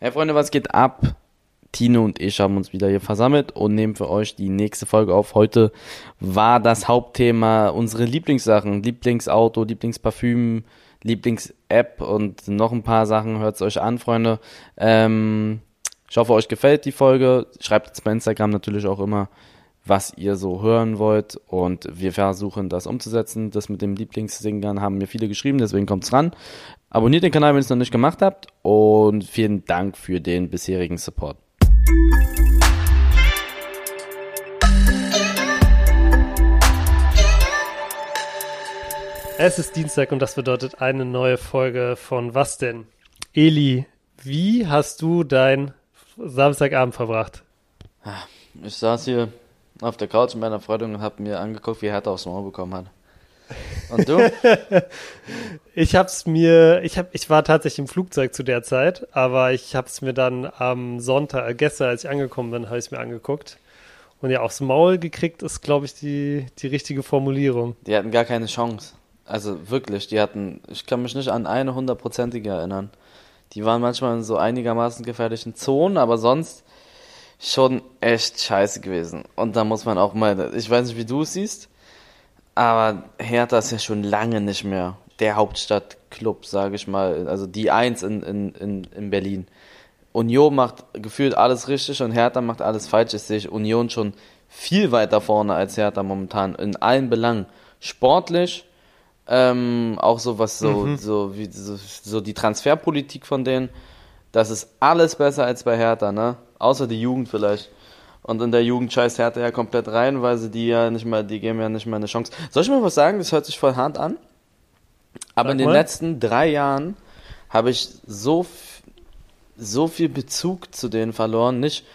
Hey Freunde, was geht ab? Tino und ich haben uns wieder hier versammelt und nehmen für euch die nächste Folge auf. Heute war das Hauptthema unsere Lieblingssachen, Lieblingsauto, Lieblingsparfüm, Lieblings-App und noch ein paar Sachen. Hört es euch an, Freunde. Ähm, ich hoffe, euch gefällt die Folge. Schreibt jetzt bei Instagram natürlich auch immer, was ihr so hören wollt und wir versuchen das umzusetzen. Das mit dem Lieblingssingern haben mir viele geschrieben, deswegen kommt's ran. Abonniert den Kanal, wenn ihr es noch nicht gemacht habt und vielen Dank für den bisherigen Support. Es ist Dienstag und das bedeutet eine neue Folge von Was denn? Eli, wie hast du dein Samstagabend verbracht? Ich saß hier auf der Couch mit meiner Freundin und habe mir angeguckt, wie Hertha aufs Maul bekommen hat. Und du? ich hab's mir, ich hab, ich war tatsächlich im Flugzeug zu der Zeit, aber ich hab's mir dann am Sonntag, äh, gestern, als ich angekommen bin, habe ich mir angeguckt. Und ja, aufs Maul gekriegt ist, glaube ich, die, die richtige Formulierung. Die hatten gar keine Chance. Also wirklich, die hatten, ich kann mich nicht an eine hundertprozentige erinnern. Die waren manchmal in so einigermaßen gefährlichen Zonen, aber sonst schon echt scheiße gewesen. Und da muss man auch mal, ich weiß nicht, wie du es siehst, aber Hertha ist ja schon lange nicht mehr der Hauptstadtclub, sage ich mal. Also die Eins in, in, in, in Berlin. Union macht gefühlt alles richtig und Hertha macht alles falsch. Ich sehe Union schon viel weiter vorne als Hertha momentan in allen Belangen. Sportlich, ähm, auch so was so, mhm. so wie so, so die Transferpolitik von denen. Das ist alles besser als bei Hertha, ne? Außer die Jugend vielleicht. Und in der Jugend scheißt Hertha ja komplett rein, weil sie die ja nicht mal, die geben ja nicht mal eine Chance. Soll ich mal was sagen? Das hört sich voll hart an. Aber Sag in den mal. letzten drei Jahren habe ich so, so viel Bezug zu denen verloren. Nicht,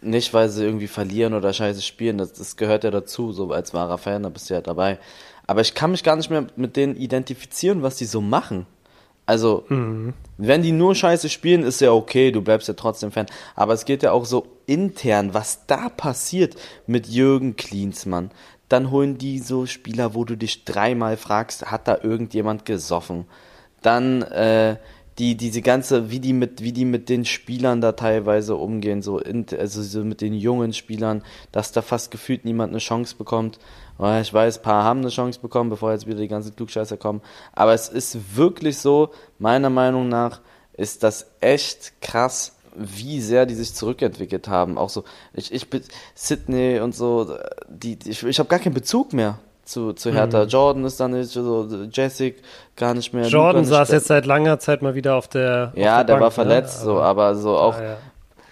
nicht, weil sie irgendwie verlieren oder scheiße spielen. Das, das gehört ja dazu. So als wahrer Fan, da bist du ja dabei. Aber ich kann mich gar nicht mehr mit denen identifizieren, was die so machen. Also, mhm. wenn die nur scheiße spielen, ist ja okay, du bleibst ja trotzdem Fan. Aber es geht ja auch so intern, was da passiert mit Jürgen Klinsmann. Dann holen die so Spieler, wo du dich dreimal fragst, hat da irgendjemand gesoffen? Dann äh, die diese ganze, wie die mit wie die mit den Spielern da teilweise umgehen, so in, also so mit den jungen Spielern, dass da fast gefühlt niemand eine Chance bekommt. Ich weiß, ein paar haben eine Chance bekommen, bevor jetzt wieder die ganzen Klugscheißer kommen. Aber es ist wirklich so, meiner Meinung nach, ist das echt krass, wie sehr die sich zurückentwickelt haben. Auch so, ich, ich bin Sydney und so, die, die ich, ich habe gar keinen Bezug mehr zu, zu Hertha. Mhm. Jordan ist da nicht, so Jessic gar nicht mehr. Jordan saß jetzt seit langer Zeit mal wieder auf der. Ja, auf der, der Bank, war ne? verletzt, ne? so, aber so auch. Ah, ja.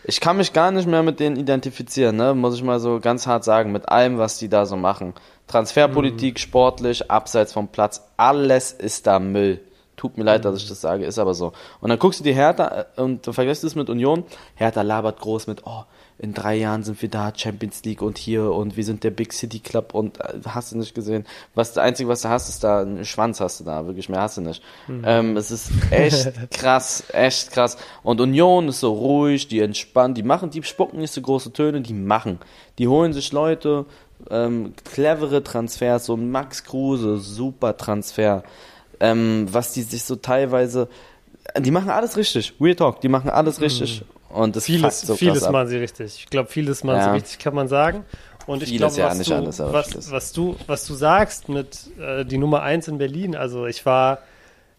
Ich kann mich gar nicht mehr mit denen identifizieren, ne? muss ich mal so ganz hart sagen, mit allem, was die da so machen. Transferpolitik, mhm. sportlich, abseits vom Platz, alles ist da Müll. Tut mir leid, mhm. dass ich das sage, ist aber so. Und dann guckst du die Hertha äh, und du vergisst es mit Union. Hertha labert groß mit, oh, in drei Jahren sind wir da, Champions League und hier und wir sind der Big City Club und äh, hast du nicht gesehen. Was das Einzige, was du hast, ist da, ein Schwanz hast du da, wirklich mehr hast du nicht. Mhm. Ähm, es ist echt krass, echt krass. Und Union ist so ruhig, die entspannen, die machen, die spucken nicht so große Töne, die machen. Die holen sich Leute, ähm, clevere Transfers, so ein Max Kruse, super Transfer, ähm, was die sich so teilweise, die machen alles richtig, Real Talk, die machen alles mhm. richtig und das vieles, so vieles machen sie richtig. Ich glaube, vieles machen ja. sie richtig, kann man sagen. Und ich glaube, ja was, du, alles, was, was, du, was du sagst mit äh, die Nummer 1 in Berlin, also ich war,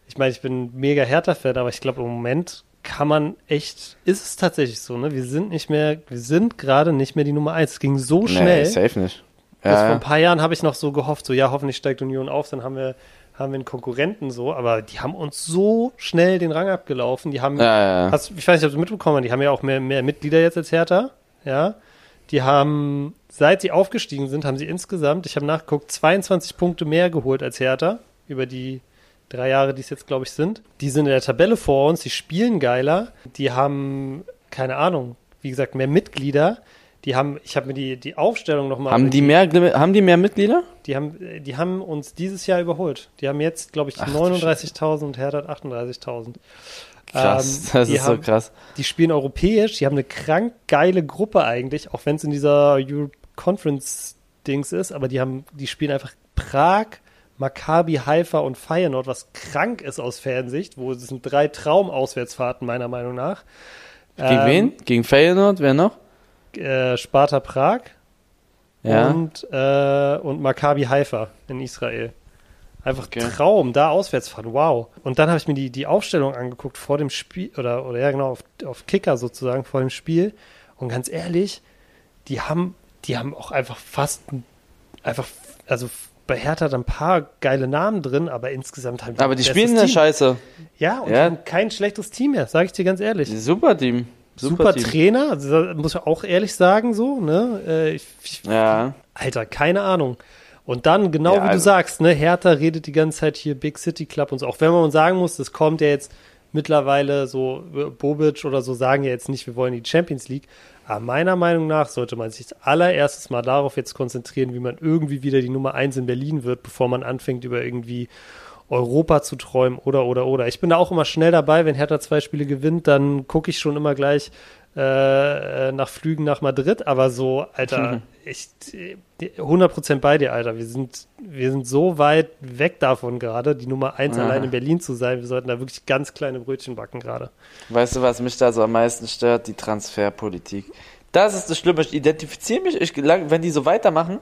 ich meine, ich bin mega Hertha-Fan, aber ich glaube, im Moment kann man echt, ist es tatsächlich so, ne? Wir sind nicht mehr, wir sind gerade nicht mehr die Nummer 1. Es ging so schnell. Nee, safe nicht. Ja, vor ein paar Jahren habe ich noch so gehofft, so ja, hoffentlich steigt Union auf, dann haben wir, haben wir einen Konkurrenten so, aber die haben uns so schnell den Rang abgelaufen. Die haben, ja, ja. Hast, ich weiß nicht, ob du mitbekommen hast, die haben ja auch mehr, mehr Mitglieder jetzt als Hertha, ja. Die haben, seit sie aufgestiegen sind, haben sie insgesamt, ich habe nachgeguckt, 22 Punkte mehr geholt als Hertha über die drei Jahre, die es jetzt, glaube ich, sind. Die sind in der Tabelle vor uns, die spielen geiler, die haben, keine Ahnung, wie gesagt, mehr Mitglieder. Die haben, ich habe mir die, die Aufstellung nochmal. Haben die mehr, haben die mehr Mitglieder? Die haben, die haben uns dieses Jahr überholt. Die haben jetzt, glaube ich, 39.000 und Hertha hat 38.000. Krass, ähm, das ist haben, so krass. Die spielen europäisch, die haben eine krank geile Gruppe eigentlich, auch wenn es in dieser Europe Conference Dings ist, aber die haben, die spielen einfach Prag, Maccabi, Haifa und Feyenoord, was krank ist aus Fernsicht, wo es sind drei Traumauswärtsfahrten meiner Meinung nach. Gegen ähm, wen? Gegen Feyenoord, wer noch? Äh, Sparta Prag ja. und, äh, und Maccabi Haifa in Israel. Einfach okay. Traum, da auswärts fahren, wow. Und dann habe ich mir die, die Aufstellung angeguckt vor dem Spiel, oder, oder ja genau, auf, auf Kicker sozusagen vor dem Spiel. Und ganz ehrlich, die haben, die haben auch einfach fast, einfach, also bei Hertha ein paar geile Namen drin, aber insgesamt halt. Aber die spielen eine Scheiße. Ja, und ja. haben kein schlechtes Team mehr, sage ich dir ganz ehrlich. Super Team. Super, Super. Trainer, also muss ich auch ehrlich sagen, so, ne? Äh, ich, ich, ja. Alter, keine Ahnung. Und dann, genau ja, wie also, du sagst, ne, Hertha redet die ganze Zeit hier Big City Club und so. Auch wenn man sagen muss, das kommt ja jetzt mittlerweile so, Bobic oder so sagen ja jetzt nicht, wir wollen die Champions League. Aber meiner Meinung nach sollte man sich allererstes mal darauf jetzt konzentrieren, wie man irgendwie wieder die Nummer eins in Berlin wird, bevor man anfängt, über irgendwie Europa zu träumen oder, oder, oder. Ich bin da auch immer schnell dabei, wenn Hertha zwei Spiele gewinnt, dann gucke ich schon immer gleich äh, nach Flügen nach Madrid, aber so, Alter, ich 100% bei dir, Alter. Wir sind, wir sind so weit weg davon gerade, die Nummer eins allein in Berlin zu sein. Wir sollten da wirklich ganz kleine Brötchen backen gerade. Weißt du, was mich da so am meisten stört? Die Transferpolitik. Das ist das Schlimme. Ich identifiziere mich, ich, wenn die so weitermachen,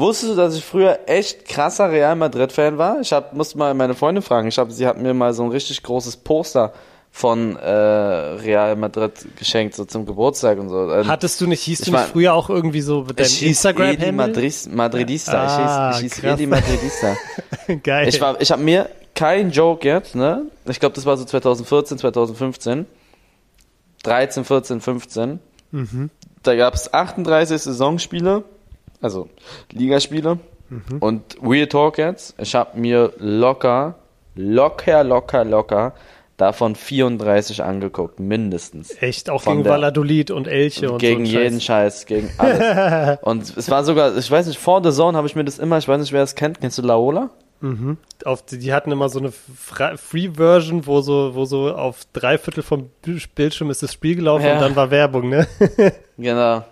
Wusstest du, dass ich früher echt krasser Real Madrid-Fan war? Ich hab, musste mal meine Freundin fragen. Ich hab, sie hat mir mal so ein richtig großes Poster von äh, Real Madrid geschenkt, so zum Geburtstag und so. Hattest du nicht, hieß du nicht früher auch irgendwie so mit deinem instagram Edi Madris, Madridista. Ah, ich hieß, ich hieß Edi Madridista. Geil. Ich, war, ich habe mir kein Joke jetzt, ne? Ich glaube, das war so 2014, 2015. 13, 14, 15. Mhm. Da gab es 38 Saisonspiele, also Ligaspiele. Mhm. Und Real Talk jetzt, ich habe mir locker, locker, locker, locker davon 34 angeguckt, mindestens. Echt? Auch Von gegen der, Valladolid und Elche und Gegen so jeden Scheiß. Scheiß, gegen alles. und es war sogar, ich weiß nicht, vor The Zone habe ich mir das immer, ich weiß nicht, wer es kennt. Kennst du Laola? Mhm. Auf, die hatten immer so eine Free-Version, wo so, wo so auf drei Viertel vom Bildschirm ist das Spiel gelaufen ja. und dann war Werbung, ne? genau.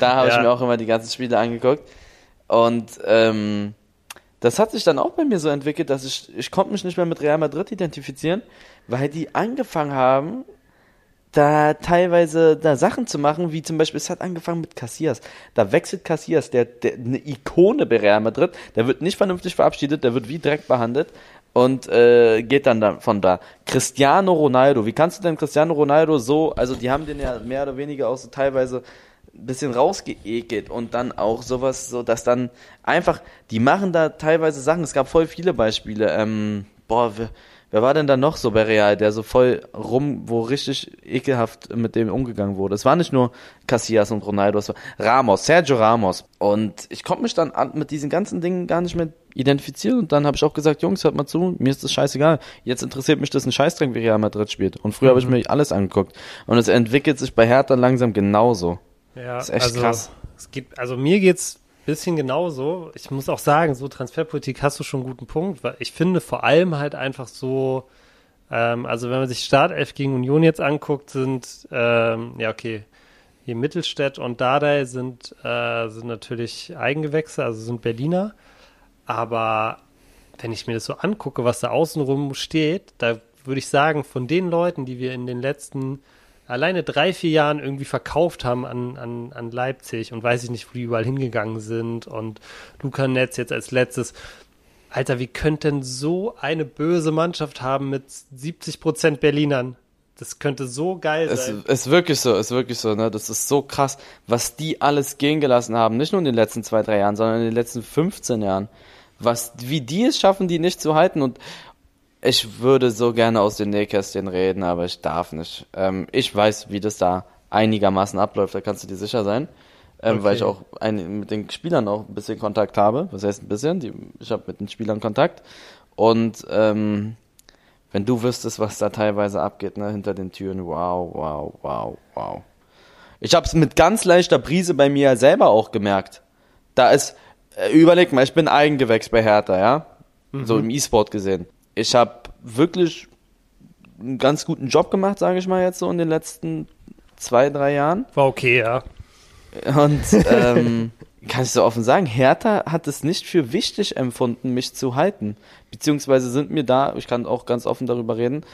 Da habe ja. ich mir auch immer die ganzen Spiele angeguckt. Und ähm, das hat sich dann auch bei mir so entwickelt, dass ich, ich konnte mich nicht mehr mit Real Madrid identifizieren, weil die angefangen haben, da teilweise da Sachen zu machen, wie zum Beispiel, es hat angefangen mit Cassias. Da wechselt Cassias, der, der eine Ikone bei Real Madrid, der wird nicht vernünftig verabschiedet, der wird wie Dreck behandelt und äh, geht dann da, von da. Cristiano Ronaldo, wie kannst du denn Cristiano Ronaldo so, also die haben den ja mehr oder weniger auch so teilweise bisschen rausgeekelt und dann auch sowas, so dass dann einfach, die machen da teilweise Sachen, es gab voll viele Beispiele, ähm, boah, wer, wer war denn da noch so bei Real, der so voll rum, wo richtig ekelhaft mit dem umgegangen wurde. Es war nicht nur Casillas und Ronaldo, es war Ramos, Sergio Ramos. Und ich konnte mich dann mit diesen ganzen Dingen gar nicht mehr identifizieren und dann habe ich auch gesagt, Jungs, hört mal zu, mir ist das scheißegal. Jetzt interessiert mich das ein Scheißdreck, wie Real Madrid spielt. Und früher mhm. habe ich mir alles angeguckt. Und es entwickelt sich bei Hertha langsam genauso. Ja, das ist echt also, krass. Es gibt, also mir geht's ein bisschen genauso. Ich muss auch sagen, so Transferpolitik hast du schon einen guten Punkt, weil ich finde vor allem halt einfach so, ähm, also wenn man sich Startelf gegen Union jetzt anguckt, sind, ähm, ja okay, hier Mittelstädt und Dardai sind, äh, sind natürlich Eigengewächse, also sind Berliner. Aber wenn ich mir das so angucke, was da außenrum steht, da würde ich sagen, von den Leuten, die wir in den letzten alleine drei, vier Jahren irgendwie verkauft haben an, an, an Leipzig und weiß ich nicht, wo die überall hingegangen sind und Luca Netz jetzt als letztes. Alter, wie könnte denn so eine böse Mannschaft haben mit 70 Prozent Berlinern? Das könnte so geil sein. Es ist wirklich so, ist wirklich so, ne? Das ist so krass, was die alles gehen gelassen haben. Nicht nur in den letzten zwei, drei Jahren, sondern in den letzten 15 Jahren. Was, wie die es schaffen, die nicht zu halten und, ich würde so gerne aus den Nähkästchen reden, aber ich darf nicht. Ähm, ich weiß, wie das da einigermaßen abläuft, da kannst du dir sicher sein. Ähm, okay. Weil ich auch ein, mit den Spielern auch ein bisschen Kontakt habe. Was heißt ein bisschen? Die, ich habe mit den Spielern Kontakt. Und ähm, wenn du wüsstest, was da teilweise abgeht, ne, hinter den Türen, wow, wow, wow, wow. Ich habe es mit ganz leichter Brise bei mir selber auch gemerkt. Da ist, äh, überleg mal, ich bin Eigengewächs bei Hertha, ja? Mhm. So im E-Sport gesehen ich habe wirklich einen ganz guten Job gemacht, sage ich mal jetzt so in den letzten zwei, drei Jahren. War okay, ja. Und ähm, kann ich so offen sagen, Hertha hat es nicht für wichtig empfunden, mich zu halten. Beziehungsweise sind mir da, ich kann auch ganz offen darüber reden,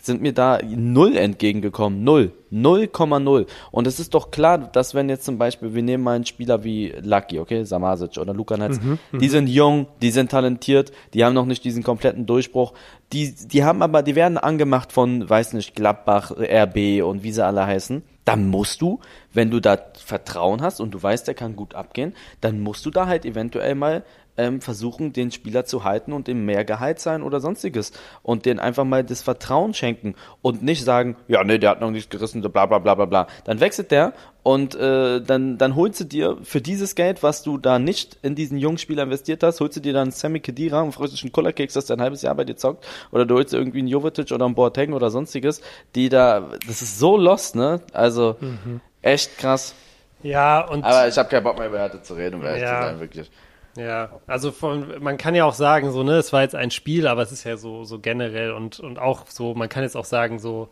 sind mir da null entgegengekommen. Null. 0,0. Und es ist doch klar, dass wenn jetzt zum Beispiel, wir nehmen mal einen Spieler wie Lucky, okay, Samasic oder Luka Netz, mhm, mhm, die sind jung, die sind talentiert, die haben noch nicht diesen kompletten Durchbruch. Die, die haben aber, die werden angemacht von, weiß nicht, Gladbach, RB und wie sie alle heißen. Dann musst du, wenn du da Vertrauen hast und du weißt, der kann gut abgehen, dann musst du da halt eventuell mal ähm, versuchen, den Spieler zu halten und ihm mehr Gehalt sein oder sonstiges und den einfach mal das Vertrauen schenken und nicht sagen, ja, nee, der hat noch nichts gerissen, bla bla bla bla bla. Dann wechselt der und äh, dann, dann holst du dir für dieses Geld, was du da nicht in diesen jungen Spieler investiert hast, holst du dir dann Sammy Kedira und freust dich einen Kullerkeks, dass der ein halbes Jahr bei dir zockt oder du holst dir irgendwie einen Jovetic oder einen Boateng oder sonstiges, die da, das ist so lost, ne? Also, mhm. echt krass. Ja, und. Aber ich habe keinen Bock mehr über Härte zu reden, um ehrlich ja. zu sein, wirklich. Ja, also von, man kann ja auch sagen, so, ne, es war jetzt ein Spiel, aber es ist ja so, so generell und, und auch so, man kann jetzt auch sagen, so,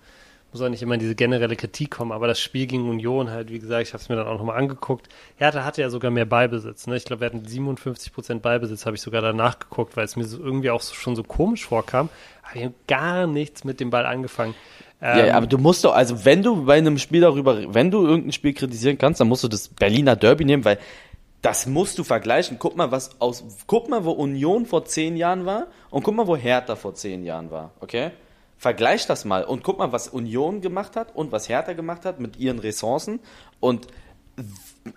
muss auch nicht immer in diese generelle Kritik kommen, aber das Spiel gegen Union halt, wie gesagt, ich habe es mir dann auch nochmal angeguckt. Hertha hatte ja sogar mehr Ballbesitz, ne? Ich glaube, wir hatten 57 Prozent Ballbesitz, habe ich sogar danach geguckt, weil es mir so irgendwie auch so, schon so komisch vorkam. Aber wir haben gar nichts mit dem Ball angefangen. Ähm, ja, aber du musst doch, also wenn du bei einem Spiel darüber, wenn du irgendein Spiel kritisieren kannst, dann musst du das Berliner Derby nehmen, weil das musst du vergleichen. Guck mal, was aus, guck mal, wo Union vor zehn Jahren war und guck mal, wo Hertha vor zehn Jahren war, okay? Vergleich das mal und guck mal, was Union gemacht hat und was Hertha gemacht hat mit ihren Ressourcen und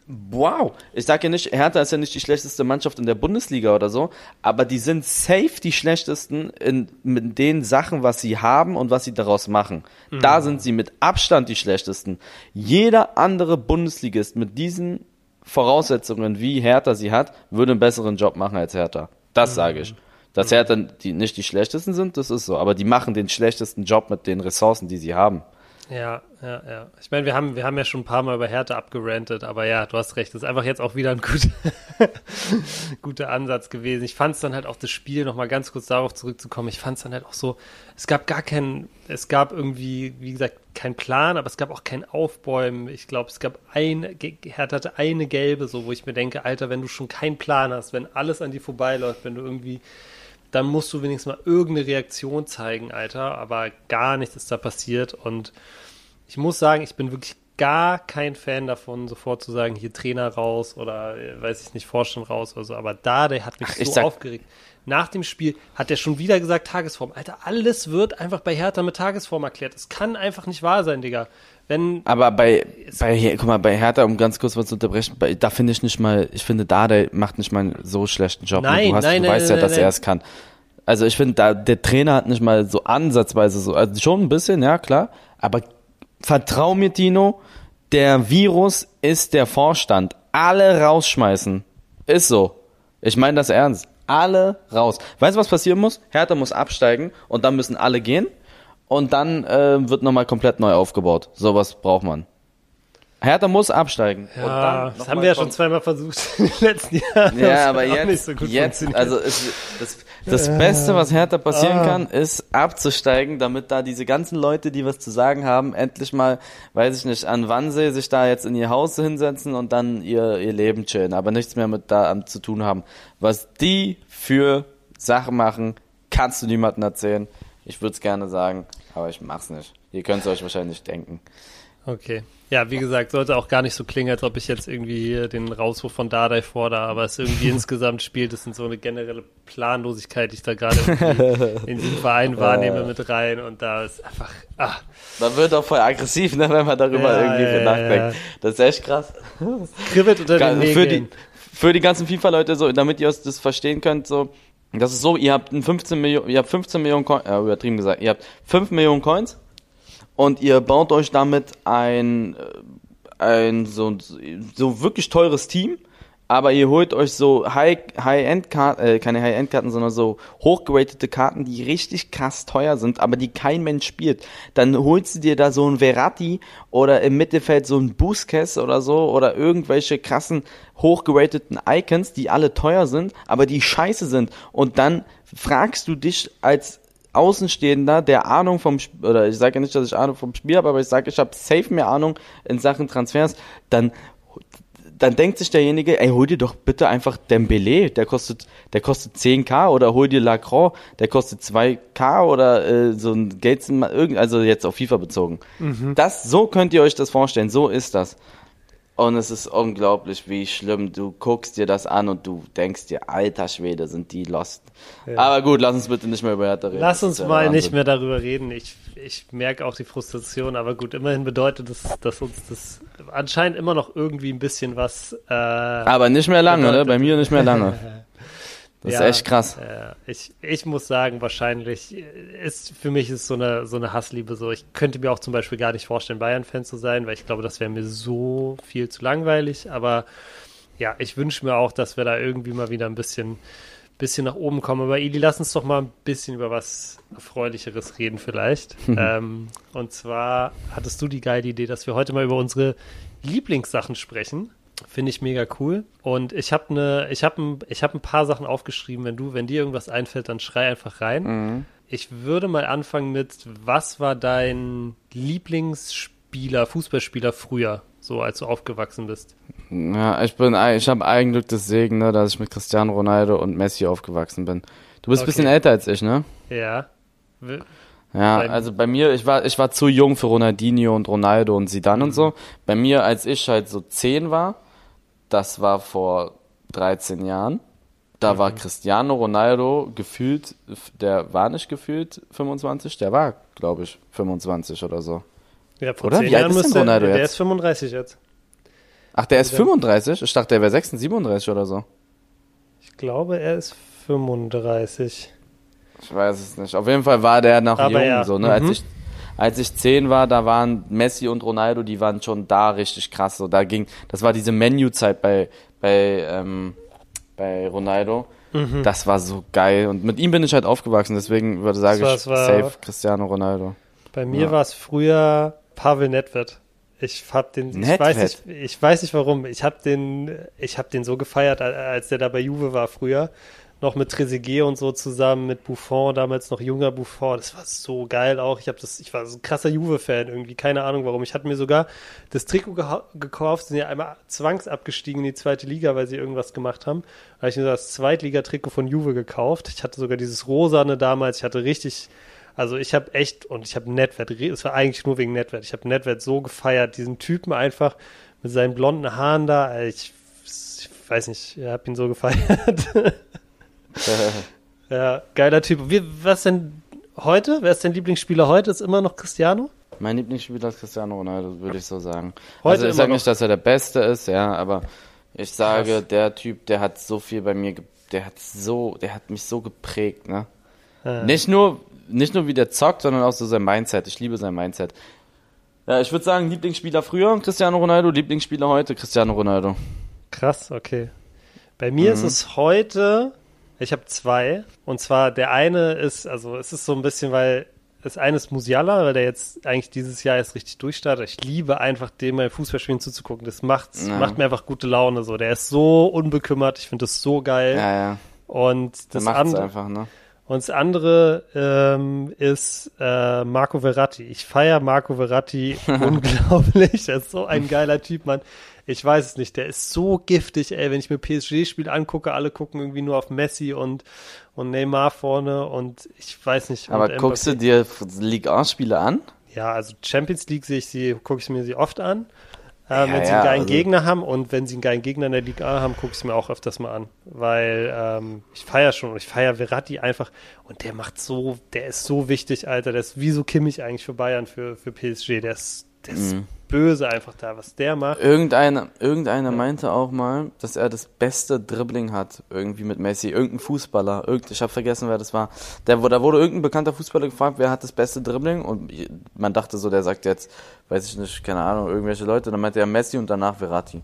wow, ich sage ja nicht, Hertha ist ja nicht die schlechteste Mannschaft in der Bundesliga oder so, aber die sind safe die schlechtesten in, mit den Sachen, was sie haben und was sie daraus machen. Mhm. Da sind sie mit Abstand die schlechtesten. Jeder andere Bundesligist mit diesen Voraussetzungen, wie Hertha sie hat, würde einen besseren Job machen als Hertha. Das sage ich. Dass Hertha die nicht die schlechtesten sind, das ist so. Aber die machen den schlechtesten Job mit den Ressourcen, die sie haben. Ja, ja, ja. Ich meine, wir haben, wir haben ja schon ein paar Mal über Härte abgerantet, aber ja, du hast recht. Das ist einfach jetzt auch wieder ein guter, guter Ansatz gewesen. Ich fand es dann halt auch das Spiel, nochmal ganz kurz darauf zurückzukommen, ich fand es dann halt auch so, es gab gar keinen, es gab irgendwie, wie gesagt, keinen Plan, aber es gab auch kein Aufbäumen. Ich glaube, es gab eine, Hertha hatte eine gelbe, so, wo ich mir denke, Alter, wenn du schon keinen Plan hast, wenn alles an dir vorbeiläuft, wenn du irgendwie dann musst du wenigstens mal irgendeine Reaktion zeigen, Alter. Aber gar nichts ist da passiert. Und ich muss sagen, ich bin wirklich gar kein Fan davon, sofort zu sagen, hier Trainer raus oder äh, weiß ich nicht, Vorstand raus oder so. Aber da, der hat mich Ach, so sag... aufgeregt. Nach dem Spiel hat er schon wieder gesagt, Tagesform. Alter, alles wird einfach bei Hertha mit Tagesform erklärt. Es kann einfach nicht wahr sein, Digga. Wenn aber bei, bei, guck mal, bei Hertha, um ganz kurz was zu unterbrechen, bei, da finde ich nicht mal, ich finde, da der macht nicht mal einen so schlechten Job. Nein, du, hast, nein, du nein, weißt nein, ja, dass er es kann. Also ich finde, da der Trainer hat nicht mal so ansatzweise so, also schon ein bisschen, ja klar, aber vertrau mir, Tino, der Virus ist der Vorstand. Alle rausschmeißen. Ist so. Ich meine das ernst. Alle raus. Weißt du, was passieren muss? Hertha muss absteigen und dann müssen alle gehen und dann äh, wird nochmal komplett neu aufgebaut. Sowas braucht man. Hertha muss absteigen. Ja, das haben wir ja schon zweimal versucht in den letzten Jahren. Ja, aber jetzt, so jetzt also ist, das, das Beste, was Hertha passieren ah. kann, ist abzusteigen, damit da diese ganzen Leute, die was zu sagen haben, endlich mal, weiß ich nicht, an Wannsee sich da jetzt in ihr Haus hinsetzen und dann ihr, ihr Leben chillen, aber nichts mehr mit da zu tun haben. Was die für Sachen machen, kannst du niemandem erzählen. Ich würde es gerne sagen, aber ich mach's nicht. Ihr könnt es euch wahrscheinlich denken. Okay. Ja, wie gesagt, sollte auch gar nicht so klingen, als ob ich jetzt irgendwie hier den Rauswurf von Dardai fordere, aber es irgendwie insgesamt spielt, es sind so eine generelle Planlosigkeit, die ich da gerade in diesem Verein wahrnehme mit rein und da ist einfach, ah. Man wird auch voll aggressiv, ne, wenn man darüber ja, irgendwie ja, nachdenkt. Ja. Das ist echt krass. Kribbelt unter den Nägeln. Für die, für die ganzen FIFA-Leute so, damit ihr das verstehen könnt, so, das ist so, ihr habt 15 Millionen, ihr habt 15 Millionen Coins, äh, übertrieben gesagt, ihr habt 5 Millionen Coins, und ihr baut euch damit ein, äh, ein so, so wirklich teures Team, aber ihr holt euch so High-End-Karten, High äh, keine High-End-Karten, sondern so hochgeratete Karten, die richtig krass teuer sind, aber die kein Mensch spielt. Dann holst du dir da so ein Verratti oder im Mittelfeld so ein Busquets oder so oder irgendwelche krassen hochgerateten Icons, die alle teuer sind, aber die scheiße sind. Und dann fragst du dich als Außenstehender, der Ahnung vom, oder ich sage ja nicht, dass ich Ahnung vom Spiel habe, aber ich sage, ich habe safe mehr Ahnung in Sachen Transfers, dann dann denkt sich derjenige, ey, hol dir doch bitte einfach Dembele, der kostet, der kostet 10k oder hol dir Lacroix, der kostet 2k oder äh, so ein Gates, also jetzt auf FIFA bezogen. Mhm. Das, so könnt ihr euch das vorstellen, so ist das. Und es ist unglaublich, wie schlimm. Du guckst dir das an und du denkst dir, alter Schwede, sind die lost. Ja. Aber gut, lass uns bitte nicht mehr über Hertha reden. Lass uns mal Wahnsinn. nicht mehr darüber reden. Ich, ich merke auch die Frustration, aber gut, immerhin bedeutet das, dass uns das anscheinend immer noch irgendwie ein bisschen was. Äh, aber nicht mehr lange, ne? Bei mir nicht mehr lange. Das ja, ist echt krass. Ja, ich, ich muss sagen, wahrscheinlich ist für mich ist so eine, so eine Hassliebe so. Ich könnte mir auch zum Beispiel gar nicht vorstellen, Bayern-Fan zu sein, weil ich glaube, das wäre mir so viel zu langweilig. Aber ja, ich wünsche mir auch, dass wir da irgendwie mal wieder ein bisschen, bisschen nach oben kommen. Aber Ili, lass uns doch mal ein bisschen über was Erfreulicheres reden vielleicht. ähm, und zwar hattest du die geile Idee, dass wir heute mal über unsere Lieblingssachen sprechen. Finde ich mega cool. Und ich habe ne, ich habe ein, ich ein paar Sachen aufgeschrieben. Wenn du, wenn dir irgendwas einfällt, dann schrei einfach rein. Mhm. Ich würde mal anfangen mit, was war dein Lieblingsspieler, Fußballspieler früher, so als du aufgewachsen bist? Ja, ich bin, ich habe Eigenglück des Segen, ne, dass ich mit Cristiano Ronaldo und Messi aufgewachsen bin. Du bist ein bisschen älter als ich, ne? Ja. Ja, also bei mir, ich war, ich war zu jung für Ronaldinho und Ronaldo und Zidane mhm. und so. Bei mir, als ich halt so zehn war, das war vor 13 Jahren. Da mhm. war Cristiano Ronaldo gefühlt, der war nicht gefühlt 25, der war, glaube ich, 25 oder so. Ja, vor oder? 10 Wie Jahren ist denn Ronaldo der, jetzt? Der ist 35 jetzt. Ach, der ist 35? Ich dachte, der wäre 36, 37 oder so. Ich glaube, er ist 35. Ich weiß es nicht. Auf jeden Fall war der noch Aber jung, ja. so, ne? Mhm. Als ich als ich zehn war, da waren Messi und Ronaldo, die waren schon da richtig krass. So, da ging, das war diese Menu-Zeit bei, bei, ähm, bei Ronaldo. Mhm. Das war so geil. Und mit ihm bin ich halt aufgewachsen, deswegen würde sage ich safe Cristiano Ronaldo. Bei mir ja. war es früher Pavel Nedved. Ich hab den, ich weiß, nicht, ich weiß nicht warum. Ich hab den, ich hab den so gefeiert, als der da bei Juve war früher noch mit Trezeguet und so zusammen, mit Buffon, damals noch junger Buffon. Das war so geil auch. Ich das, ich war so ein krasser Juve-Fan irgendwie, keine Ahnung warum. Ich hatte mir sogar das Trikot gekauft, sind ja einmal zwangsabgestiegen in die zweite Liga, weil sie irgendwas gemacht haben. Da habe ich mir das Zweitligatrikot von Juve gekauft. Ich hatte sogar dieses rosane damals. Ich hatte richtig, also ich habe echt, und ich habe Netwert, es war eigentlich nur wegen Netwert. Ich habe Netwert so gefeiert, diesen Typen einfach mit seinen blonden Haaren da. Ich, ich weiß nicht, ich habe ihn so gefeiert. ja, geiler Typ. Wie, was denn heute? Wer ist dein Lieblingsspieler heute? Ist immer noch Cristiano? Mein Lieblingsspieler ist Cristiano Ronaldo, würde ich so sagen. Heute also ich sage nicht, dass er der Beste ist, ja, aber ich sage, Krass. der Typ, der hat so viel bei mir, der hat so, der hat mich so geprägt, ne? Ja. Nicht nur, nicht nur wie der zockt, sondern auch so sein Mindset. Ich liebe sein Mindset. Ja, ich würde sagen, Lieblingsspieler früher Cristiano Ronaldo, Lieblingsspieler heute Cristiano Ronaldo. Krass, okay. Bei mir mhm. ist es heute ich habe zwei. Und zwar der eine ist, also es ist so ein bisschen, weil das eine ist Musiala, weil der jetzt eigentlich dieses Jahr erst richtig durchstartet. Ich liebe einfach dem beim Fußballspielen zuzugucken. Das macht, ja. macht mir einfach gute Laune so. Der ist so unbekümmert. Ich finde das so geil. Ja, ja. Und das andere, einfach, ne? Und das andere ähm, ist äh, Marco Verratti. Ich feiere Marco Verratti unglaublich. Er ist so ein geiler Typ, Mann. Ich weiß es nicht. Der ist so giftig, ey. Wenn ich mir PSG-Spiel angucke, alle gucken irgendwie nur auf Messi und, und Neymar vorne und ich weiß nicht. Aber guckst du dir Ligue 1-Spiele an? Ja, also Champions League sehe ich sie, gucke ich mir sie oft an. Ähm, ja, wenn sie einen geilen also Gegner haben und wenn sie einen geilen Gegner in der Liga haben, gucke ich es mir auch öfters mal an. Weil ähm, ich feiere schon und ich feiere Verratti einfach und der macht so, der ist so wichtig, Alter. Der ist wie so Kimmich eigentlich für Bayern, für, für PSG. Der ist, ist mhm böse einfach da, was der macht. Irgendeiner, irgendeiner ja. meinte auch mal, dass er das beste Dribbling hat, irgendwie mit Messi. Irgendein Fußballer, irgend, ich habe vergessen, wer das war. Der, da wurde irgendein bekannter Fußballer gefragt, wer hat das beste Dribbling? Und man dachte so, der sagt jetzt, weiß ich nicht, keine Ahnung, irgendwelche Leute. Dann meinte er Messi und danach Verratti.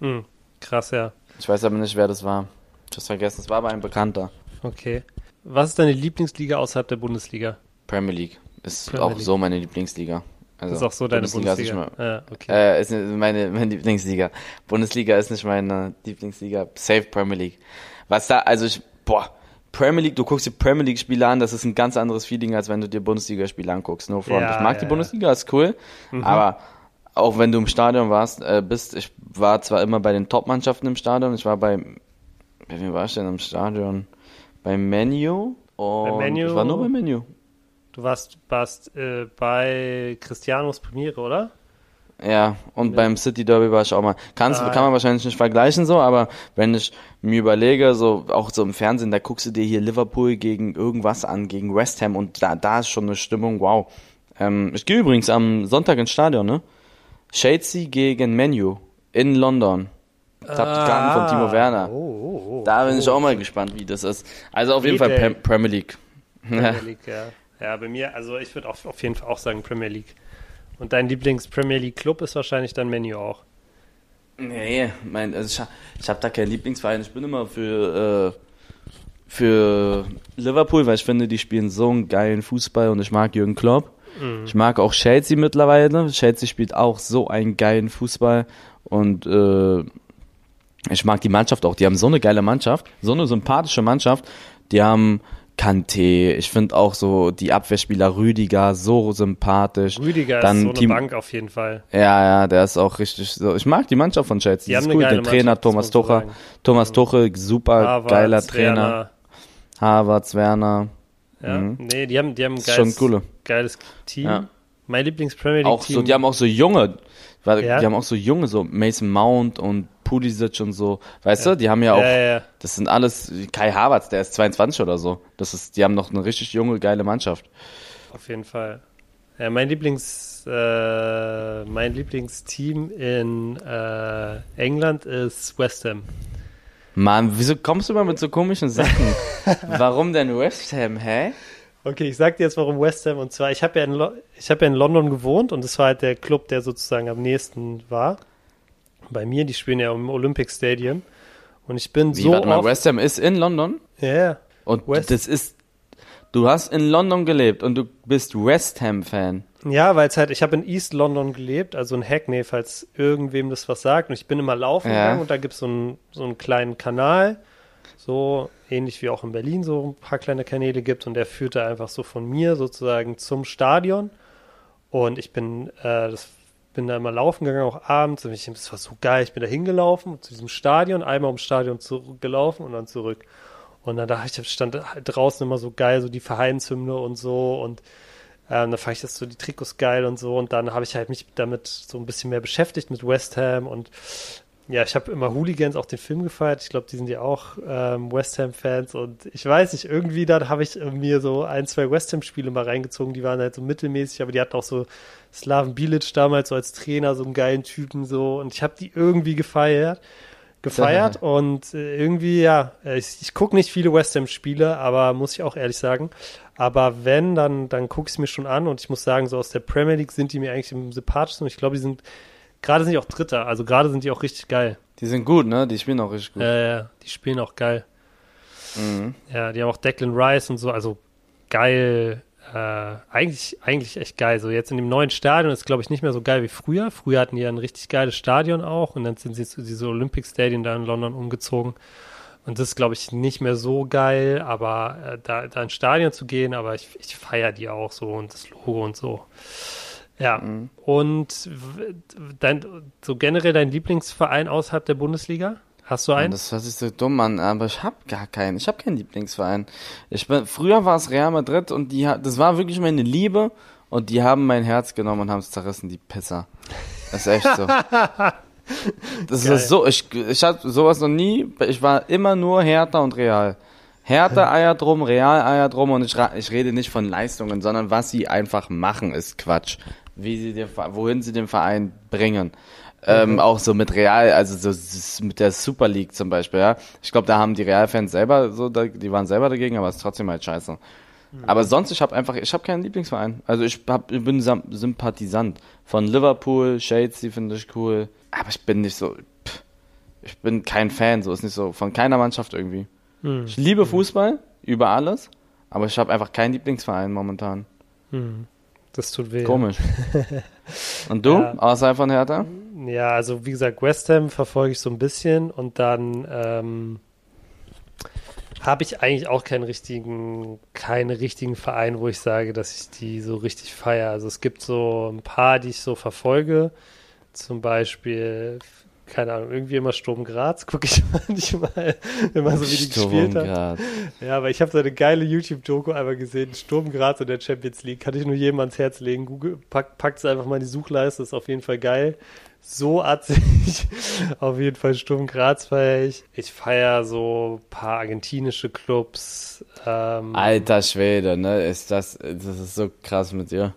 Mhm. Krass, ja. Ich weiß aber nicht, wer das war. Ich hab's vergessen, es war aber ein Bekannter. Okay. Was ist deine Lieblingsliga außerhalb der Bundesliga? Premier League. Ist Premier auch League. so meine Lieblingsliga. Also, das ist auch so deine Bundesliga. Bundesliga. Ist, mal, ja, okay. äh, ist meine, meine Lieblingsliga. Bundesliga ist nicht meine Lieblingsliga. Safe Premier League. Was da, also ich, boah, Premier League, du guckst dir Premier League Spiele an, das ist ein ganz anderes Feeling, als wenn du dir Bundesliga Spiele anguckst. No front. Ja, ich mag ja, die Bundesliga, ist cool, mhm. aber auch wenn du im Stadion warst, äh, bist, ich war zwar immer bei den Top-Mannschaften im Stadion, ich war bei, bei wem war ich denn im Stadion? Bei Menu und bei Menu, ich war nur bei Menu. Du warst, warst äh, bei Cristianos Premiere, oder? Ja, und ja. beim City Derby war ich auch mal. Kannst, ah, kann man wahrscheinlich nicht vergleichen so, aber wenn ich mir überlege, so auch so im Fernsehen, da guckst du dir hier Liverpool gegen irgendwas an, gegen West Ham und da, da ist schon eine Stimmung, wow. Ähm, ich gehe übrigens am Sonntag ins Stadion, ne? Chelsea gegen Menu in London. Ich habe die Karten von Timo Werner. Oh, oh, oh, da bin ich auch mal gespannt, wie das ist. Also auf jeden Fall Pre Premier League. Premier League, ja. Ja, bei mir, also ich würde auf jeden Fall auch sagen Premier League. Und dein Lieblings-Premier League-Club ist wahrscheinlich dein Menu auch. Nee, mein, also ich, ich habe da keinen Lieblingsverein. Ich bin immer für, äh, für Liverpool, weil ich finde, die spielen so einen geilen Fußball und ich mag Jürgen Klopp. Mhm. Ich mag auch Chelsea mittlerweile. Chelsea spielt auch so einen geilen Fußball und äh, ich mag die Mannschaft auch. Die haben so eine geile Mannschaft, so eine sympathische Mannschaft. Die haben Kante, ich finde auch so die Abwehrspieler Rüdiger so sympathisch. Rüdiger Dann ist so eine die, Bank auf jeden Fall. Ja, ja, der ist auch richtig so. Ich mag die Mannschaft von Chelsea. Die, die ist cool. Der Trainer Thomas Tuchel, Thomas Tuchel, super Havertz, geiler Trainer. Werner. Havertz, Werner. Ja, mhm. nee, die haben, die haben ein geiles, coole. geiles Team. Ja. Mein Lieblings-Premier League auch Team. So, die haben auch so junge, ja. die haben auch so junge, so Mason Mount und Pulisic und so. Weißt ja. du, die haben ja auch, ja, das sind alles, Kai Havertz, der ist 22 oder so. Das ist, die haben noch eine richtig junge, geile Mannschaft. Auf jeden Fall. Ja, mein Lieblings, äh, mein Lieblingsteam in äh, England ist West Ham. Mann, wieso kommst du immer mit so komischen Sachen? warum denn West Ham, hä? Okay, ich sag dir jetzt, warum West Ham. Und zwar, ich habe ja, in hab ja in London gewohnt und das war halt der Club, der sozusagen am nächsten war bei mir, die spielen ja im Olympic Stadium. Und ich bin Wie, so. Warte mal, West Ham ist in London? Ja. Yeah. Und West das ist. Du hast in London gelebt und du bist West Ham-Fan. Ja, weil es halt, ich habe in East London gelebt, also in Hackney, falls irgendwem das was sagt. Und ich bin immer laufen ja. gegangen und da gibt es so einen, so einen kleinen Kanal, so ähnlich wie auch in Berlin so ein paar kleine Kanäle gibt. Und der führte einfach so von mir sozusagen zum Stadion. Und ich bin, äh, das bin da immer laufen gegangen, auch abends. Und ich, das war so geil. Ich bin da hingelaufen zu diesem Stadion, einmal ums Stadion gelaufen und dann zurück. Und dann da ich stand halt draußen immer so geil, so die Vereinshymne und so. Und ähm, da fand ich das so die Trikots geil und so. Und dann habe ich halt mich damit so ein bisschen mehr beschäftigt mit West Ham und ja, ich habe immer Hooligans auch den Film gefeiert. Ich glaube, die sind ja auch ähm, West Ham-Fans. Und ich weiß nicht, irgendwie dann habe ich mir so ein, zwei West Ham-Spiele mal reingezogen. Die waren halt so mittelmäßig, aber die hatten auch so Slaven Bilic damals so als Trainer, so einen geilen Typen so. Und ich habe die irgendwie gefeiert. Gefeiert und äh, irgendwie, ja, ich, ich gucke nicht viele West Ham-Spiele, aber muss ich auch ehrlich sagen. Aber wenn, dann, dann gucke ich es mir schon an und ich muss sagen, so aus der Premier League sind die mir eigentlich am sympathischsten und ich glaube, die sind Gerade sind die auch Dritter, also gerade sind die auch richtig geil. Die sind gut, ne? Die spielen auch richtig gut. Ja, ja, die spielen auch geil. Mhm. Ja, die haben auch Declan Rice und so, also geil, äh, eigentlich, eigentlich echt geil. So jetzt in dem neuen Stadion ist, glaube ich, nicht mehr so geil wie früher. Früher hatten die ja ein richtig geiles Stadion auch und dann sind sie zu diesem Olympic Stadion da in London umgezogen. Und das ist, glaube ich, nicht mehr so geil, aber äh, da, da ins Stadion zu gehen, aber ich, ich feiere die auch so und das Logo und so. Ja. Mhm. Und dein, so generell dein Lieblingsverein außerhalb der Bundesliga? Hast du einen? Das hört sich so dumm an, aber ich habe gar keinen. Ich habe keinen Lieblingsverein. Ich bin, früher war es Real Madrid und die, das war wirklich meine Liebe und die haben mein Herz genommen und haben es zerrissen, die Pisser. Das ist echt so. das Geil. ist so, ich, ich hatte sowas noch nie. Ich war immer nur Hertha und Real. Hertha Eier drum, Real Eier drum und ich, ich rede nicht von Leistungen, sondern was sie einfach machen, ist Quatsch wie sie den, wohin sie den Verein bringen. Ähm, mhm. auch so mit Real, also so mit der Super League zum Beispiel, ja. Ich glaube, da haben die Real-Fans selber so, die waren selber dagegen, aber es ist trotzdem halt scheiße. Mhm. Aber sonst, ich habe einfach, ich habe keinen Lieblingsverein. Also ich, hab, ich bin Sympathisant von Liverpool, Shades, die finde ich cool. Aber ich bin nicht so, pff, ich bin kein Fan, so ist nicht so, von keiner Mannschaft irgendwie. Mhm. Ich liebe Fußball über alles, aber ich habe einfach keinen Lieblingsverein momentan. Mhm. Das tut weh. Komisch. Und du? Ja. Außer von Hertha? Ja, also wie gesagt, West Ham verfolge ich so ein bisschen und dann ähm, habe ich eigentlich auch keinen richtigen, keinen richtigen Verein, wo ich sage, dass ich die so richtig feiere. Also es gibt so ein paar, die ich so verfolge. zum Beispiel keine Ahnung, irgendwie immer Sturm Graz, gucke ich manchmal, immer so wie die Sturm gespielt haben. Ja, aber ich habe so eine geile YouTube-Doku einmal gesehen, Sturm Graz in der Champions League, kann ich nur jedem ans Herz legen. Google, pack, packt es einfach mal in die Suchleiste, ist auf jeden Fall geil. So atzig, auf jeden Fall Sturm Graz feiere ich. Ich feiere so ein paar argentinische Clubs. Ähm, Alter Schwede, ne, ist das, das ist so krass mit dir. Ein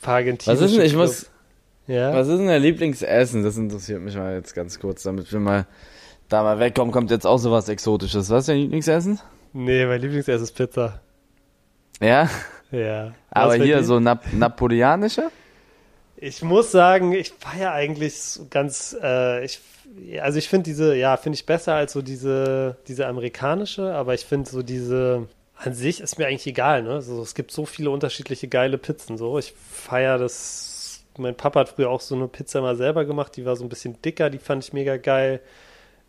paar argentinische Was ist denn, ich Clubs. muss ja. Was ist denn dein Lieblingsessen? Das interessiert mich mal jetzt ganz kurz, damit wir mal da mal wegkommen. Kommt jetzt auch sowas Exotisches. Was ist dein Lieblingsessen? Nee, mein Lieblingsessen ist Pizza. Ja? Ja. Aber hier so Nap napoleonische? Ich muss sagen, ich feiere eigentlich ganz, äh, ich, also ich finde diese, ja, finde ich besser als so diese, diese amerikanische, aber ich finde so diese, an sich ist mir eigentlich egal, ne? Also es gibt so viele unterschiedliche geile Pizzen, so. Ich feiere das mein Papa hat früher auch so eine Pizza mal selber gemacht, die war so ein bisschen dicker, die fand ich mega geil.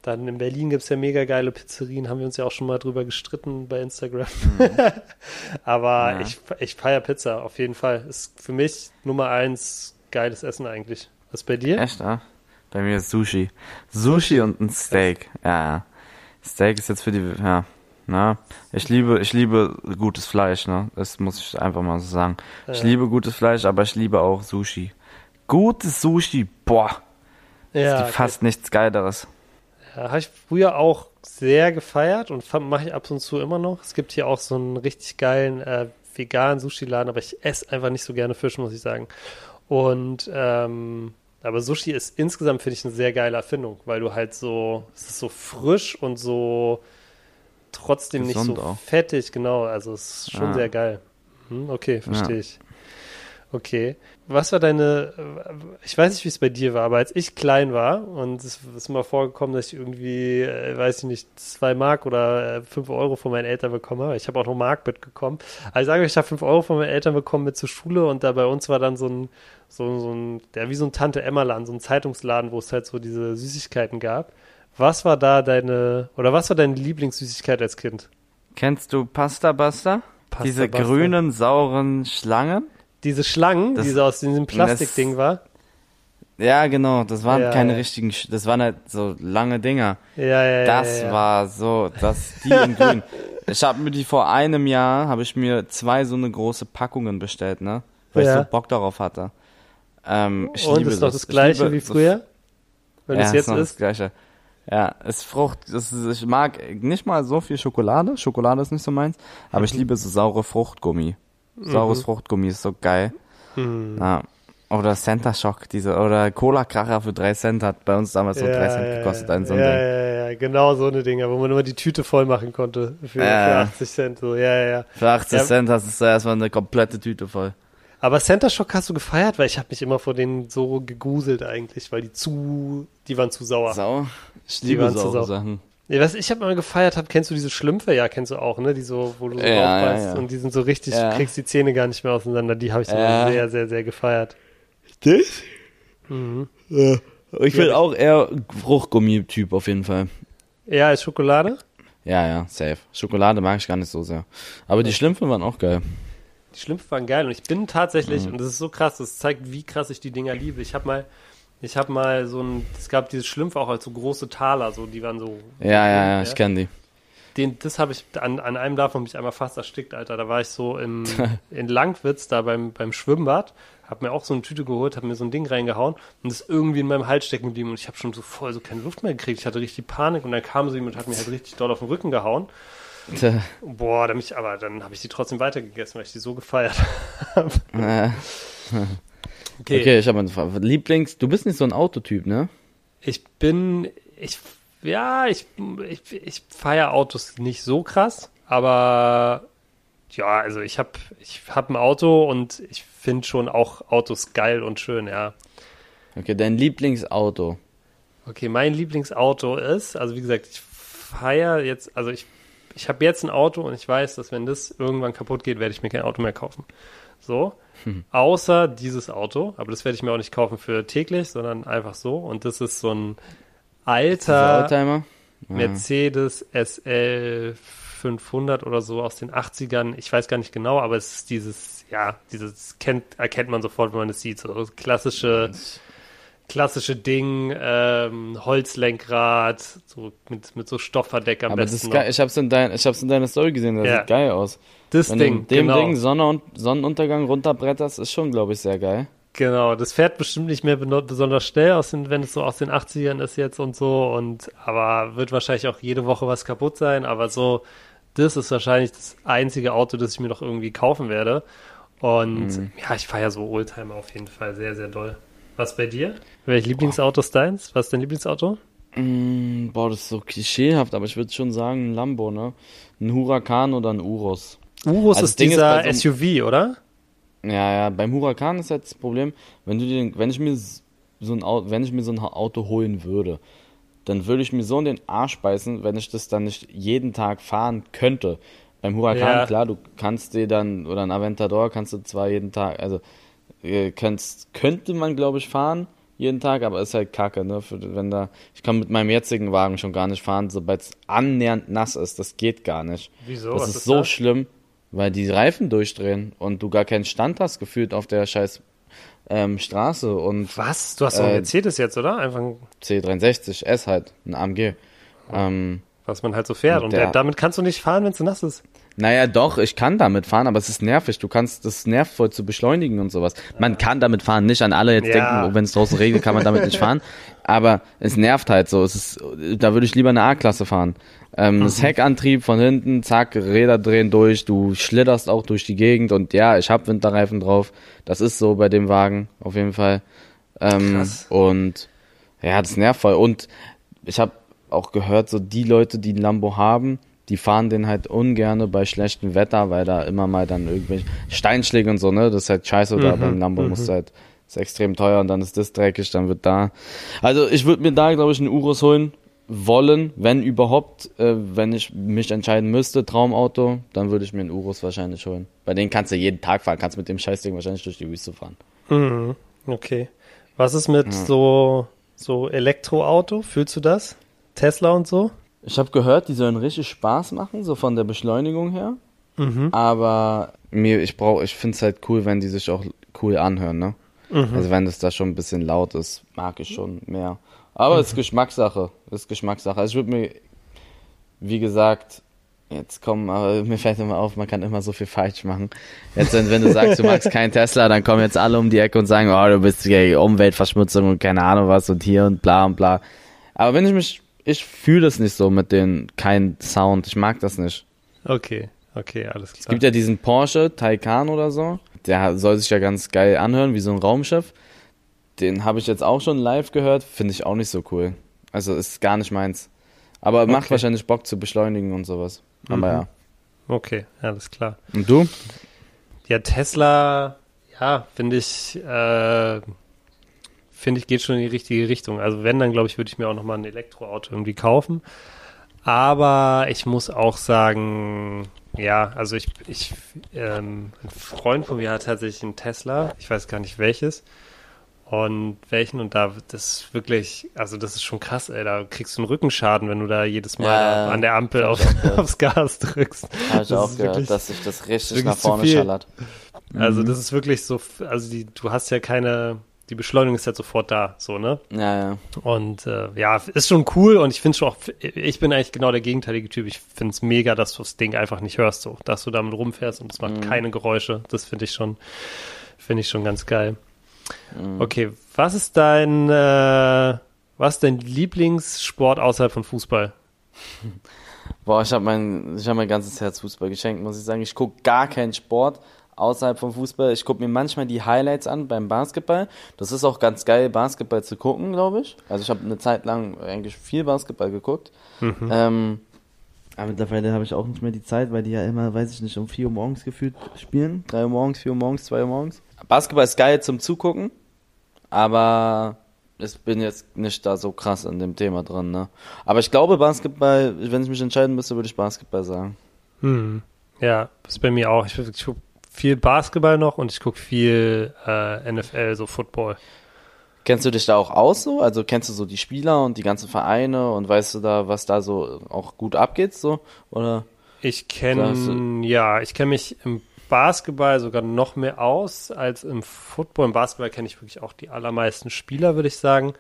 Dann in Berlin gibt es ja mega geile Pizzerien, haben wir uns ja auch schon mal drüber gestritten bei Instagram. Mhm. Aber ja. ich, ich feiere Pizza auf jeden Fall. Ist für mich Nummer eins geiles Essen eigentlich. Was bei dir? Echt, ja? Bei mir ist Sushi. Sushi und ein Steak. Ja, ja. Steak ist jetzt für die, ja, na, ich liebe, ich liebe gutes Fleisch, ne? Das muss ich einfach mal so sagen. Ja. Ich liebe gutes Fleisch, aber ich liebe auch Sushi. Gutes Sushi, boah. Ja, es gibt fast okay. nichts Geileres. Ja, habe ich früher auch sehr gefeiert und mache ich ab und zu immer noch. Es gibt hier auch so einen richtig geilen äh, veganen Sushi-Laden, aber ich esse einfach nicht so gerne Fisch, muss ich sagen. Und ähm, aber Sushi ist insgesamt, finde ich, eine sehr geile Erfindung, weil du halt so, es ist so frisch und so trotzdem Gesund nicht so auch. fettig, genau. Also es ist schon ah. sehr geil. Hm, okay, verstehe ja. ich. Okay. Was war deine, ich weiß nicht, wie es bei dir war, aber als ich klein war und es ist mal vorgekommen, dass ich irgendwie, äh, weiß ich nicht, zwei Mark oder äh, fünf Euro von meinen Eltern bekommen habe. Ich habe auch noch Mark mitgekommen. Also ich sage, ich habe fünf Euro von meinen Eltern bekommen mit zur Schule und da bei uns war dann so ein, so, so ein, der wie so ein Tante-Emma-Laden, so ein Zeitungsladen, wo es halt so diese Süßigkeiten gab. Was war da deine, oder was war deine Lieblingssüßigkeit als Kind? Kennst du Pasta Buster? Pasta Diese Buster. grünen, sauren Schlangen? Diese Schlangen, das, die so aus diesem Plastikding war? Ja, genau, das waren ja, keine ja. richtigen, das waren halt so lange Dinger. Ja, ja, Das ja, war so, das, die in grün. Ich habe mir die vor einem Jahr, habe ich mir zwei so eine große Packungen bestellt, ne? Weil ich so Bock darauf hatte. Ähm, ich Und liebe ist doch das, das gleiche wie früher? Wenn es jetzt ist? Das gleiche. Ja, es Frucht. Das ist, ich mag nicht mal so viel Schokolade. Schokolade ist nicht so meins. Aber mhm. ich liebe so saure Fruchtgummi. Saures mhm. Fruchtgummi ist so geil. Mhm. Ja. Oder Center Shock, diese, oder Cola Kracher für drei Cent hat bei uns damals so ja, drei Cent gekostet, ein so ein ja, Ding. Ja, ja, genau so eine Dinger, wo man immer die Tüte voll machen konnte für, ja, für 80 Cent, so, ja, ja, ja. Für 80 Cent hast du erstmal eine komplette Tüte voll. Aber Center Shock hast du gefeiert, weil ich habe mich immer vor denen so gegruselt eigentlich, weil die zu, die waren zu sauer. Sauer? Ich liebe saure Sachen. Ja, was ich habe mal gefeiert habe, kennst du diese Schlümpfe? Ja, kennst du auch, ne? Die so, wo du so ja, ja, ja. und die sind so richtig, ja. du kriegst die Zähne gar nicht mehr auseinander. Die habe ich so sehr, sehr, sehr gefeiert. Das? Mhm. Ja. Ich bin auch eher Fruchtgummi-Typ auf jeden Fall. Ja, als Schokolade? Ja, ja, safe. Schokolade mag ich gar nicht so sehr. Aber die Schlümpfe waren auch geil. Die Schlümpfe waren geil und ich bin tatsächlich, mhm. und das ist so krass, das zeigt, wie krass ich die Dinger liebe. Ich habe mal ich habe mal so ein, es gab diese Schlümpfe auch als so große Taler, so die waren so. Ja, ja, ja, ja. ich kenne die. Den, das habe ich, an, an einem davon mich einmal fast erstickt, Alter. Da war ich so im, in Langwitz, da beim, beim Schwimmbad, habe mir auch so eine Tüte geholt, habe mir so ein Ding reingehauen und ist irgendwie in meinem Hals stecken geblieben und ich habe schon so voll so keine Luft mehr gekriegt. Ich hatte richtig Panik und dann kam jemand und hat mir halt richtig doll auf den Rücken gehauen. Boah, dann mich, aber dann habe ich die trotzdem weitergegessen, weil ich die so gefeiert habe. Okay, okay ich habe eine Frage. Lieblings, du bist nicht so ein Autotyp, ne? Ich bin, ich, ja, ich, ich, ich feiere Autos nicht so krass, aber ja, also ich habe ich hab ein Auto und ich finde schon auch Autos geil und schön, ja. Okay, dein Lieblingsauto. Okay, mein Lieblingsauto ist, also wie gesagt, ich feiere jetzt, also ich, ich habe jetzt ein Auto und ich weiß, dass wenn das irgendwann kaputt geht, werde ich mir kein Auto mehr kaufen. So. Hm. Außer dieses Auto, aber das werde ich mir auch nicht kaufen für täglich, sondern einfach so. Und das ist so ein alter ja. Mercedes SL 500 oder so aus den 80ern. Ich weiß gar nicht genau, aber es ist dieses, ja, dieses kennt, erkennt man sofort, wenn man es sieht. So klassische, klassische Ding, ähm, Holzlenkrad, so mit, mit so Stoffverdeck am Aber besten. Das ist geil. Ich hab's in, dein, ich hab's in deiner Story gesehen, das ja. sieht geil aus. Das Wenn Ding, dem genau. Ding Sonne und, Sonnenuntergang runterbretterst, ist schon, glaube ich, sehr geil. Genau, das fährt bestimmt nicht mehr besonders schnell, aus den, wenn es so aus den 80ern ist jetzt und so. Und aber wird wahrscheinlich auch jede Woche was kaputt sein. Aber so, das ist wahrscheinlich das einzige Auto, das ich mir noch irgendwie kaufen werde. Und mhm. ja, ich feiere so Oldtimer auf jeden Fall sehr, sehr doll. Was bei dir? Welches Lieblingsauto ist deins? Was ist dein Lieblingsauto? Mm, boah, das ist so klischeehaft, aber ich würde schon sagen ein Lambo, ne? Ein Huracan oder ein Urus. Urus also ist dieser ist so SUV, oder? Ja, ja, beim Huracan ist jetzt das Problem, wenn du den, wenn ich mir so ein Auto, wenn ich mir so ein Auto holen würde, dann würde ich mir so in den Arsch beißen, wenn ich das dann nicht jeden Tag fahren könnte. Beim Huracan, ja. klar, du kannst dir dann, oder ein Aventador kannst du zwar jeden Tag, also äh, kannst, könnte man, glaube ich, fahren jeden Tag, aber ist halt kacke, ne? Für, wenn da, ich kann mit meinem jetzigen Wagen schon gar nicht fahren, sobald es annähernd nass ist, das geht gar nicht. Wieso? Das ist, ist so das? schlimm. Weil die Reifen durchdrehen und du gar keinen Stand hast gefühlt auf der scheiß ähm, Straße und. Was? Du hast doch äh, Mercedes jetzt, oder? Einfach ein C63 S halt, ein AMG. Ähm, Was man halt so fährt. Und der, damit kannst du nicht fahren, wenn es nass ist. Naja, doch, ich kann damit fahren, aber es ist nervig. Du kannst, das nervt voll zu beschleunigen und sowas. Man kann damit fahren, nicht an alle jetzt ja. denken, wenn es draußen regnet, kann man damit nicht fahren. Aber es nervt halt so. Es ist, da würde ich lieber eine A-Klasse fahren. Ähm, mhm. Das Heckantrieb von hinten, zack, Räder drehen durch, du schlitterst auch durch die Gegend und ja, ich habe Winterreifen drauf. Das ist so bei dem Wagen, auf jeden Fall. Ähm, Krass. Und ja, das nervt voll. Und ich habe auch gehört, so die Leute, die ein Lambo haben, die fahren den halt ungerne bei schlechtem Wetter, weil da immer mal dann irgendwelche Steinschläge und so, ne? Das ist halt scheiße. Mhm, beim Lambo mhm. musst halt, ist extrem teuer und dann ist das dreckig, dann wird da. Also ich würde mir da, glaube ich, einen Urus holen wollen, wenn überhaupt, äh, wenn ich mich entscheiden müsste, Traumauto, dann würde ich mir einen Urus wahrscheinlich holen. Bei denen kannst du jeden Tag fahren, kannst mit dem Scheißding wahrscheinlich durch die Wüste fahren. Mhm. Okay. Was ist mit ja. so, so Elektroauto? Fühlst du das? Tesla und so? Ich habe gehört, die sollen richtig Spaß machen, so von der Beschleunigung her. Mhm. Aber mir, ich brauche, ich finde es halt cool, wenn die sich auch cool anhören, ne? Mhm. Also wenn das da schon ein bisschen laut ist, mag ich schon mehr. Aber es mhm. ist Geschmackssache. Es ist Geschmackssache. Also ich würde mir, wie gesagt, jetzt kommen, aber mir fällt immer auf, man kann immer so viel falsch machen. Jetzt, wenn, wenn du sagst, du magst keinen Tesla, dann kommen jetzt alle um die Ecke und sagen, oh, du bist gegen Umweltverschmutzung und keine Ahnung was und hier und bla und bla. Aber wenn ich mich ich fühle das nicht so mit den kein Sound. Ich mag das nicht. Okay, okay, alles klar. Es gibt ja diesen Porsche Taycan oder so. Der soll sich ja ganz geil anhören, wie so ein Raumschiff. Den habe ich jetzt auch schon live gehört. Finde ich auch nicht so cool. Also ist gar nicht meins. Aber okay. macht wahrscheinlich Bock zu beschleunigen und sowas. Aber mhm. ja. Okay, alles klar. Und du? Ja, Tesla, ja, finde ich, äh, finde ich, geht schon in die richtige Richtung. Also wenn, dann glaube ich, würde ich mir auch nochmal ein Elektroauto irgendwie kaufen. Aber ich muss auch sagen, ja, also ich, ich ähm, ein Freund von mir hat tatsächlich einen Tesla, ich weiß gar nicht welches. Und welchen, und da das ist wirklich, also das ist schon krass, ey, da kriegst du einen Rückenschaden, wenn du da jedes Mal ja, an der Ampel auf, aufs Gas drückst. Habe ich auch gehört, wirklich, dass sich das richtig nach vorne schallert. Also mhm. das ist wirklich so, also die, du hast ja keine, die Beschleunigung ist halt sofort da, so, ne? Ja, ja. Und äh, ja, ist schon cool und ich finde schon auch, ich bin eigentlich genau der gegenteilige Typ. Ich finde es mega, dass du das Ding einfach nicht hörst, so, dass du damit rumfährst und es macht mhm. keine Geräusche. Das finde ich schon, finde ich schon ganz geil. Mhm. Okay, was ist dein, äh, was ist dein Lieblingssport außerhalb von Fußball? Boah, ich habe mein, ich habe mein ganzes Herz Fußball geschenkt, muss ich sagen. Ich gucke gar keinen Sport außerhalb vom Fußball. Ich gucke mir manchmal die Highlights an beim Basketball. Das ist auch ganz geil, Basketball zu gucken, glaube ich. Also ich habe eine Zeit lang eigentlich viel Basketball geguckt. Mhm. Ähm, aber mittlerweile habe ich auch nicht mehr die Zeit, weil die ja immer, weiß ich nicht, um 4 Uhr morgens gefühlt spielen. 3 Uhr morgens, 4 Uhr morgens, 2 Uhr morgens. Basketball ist geil zum Zugucken, aber ich bin jetzt nicht da so krass in dem Thema drin. Ne? Aber ich glaube, Basketball, wenn ich mich entscheiden müsste, würde ich Basketball sagen. Hm. Ja, das ist bei mir auch. Ich, ich viel Basketball noch und ich gucke viel äh, NFL, so Football. Kennst du dich da auch aus so? Also kennst du so die Spieler und die ganzen Vereine und weißt du da, was da so auch gut abgeht so? Oder? Ich kenne, ja, ich kenne mich ein Basketball sogar noch mehr aus als im Football. Im Basketball kenne ich wirklich auch die allermeisten Spieler, würde ich sagen.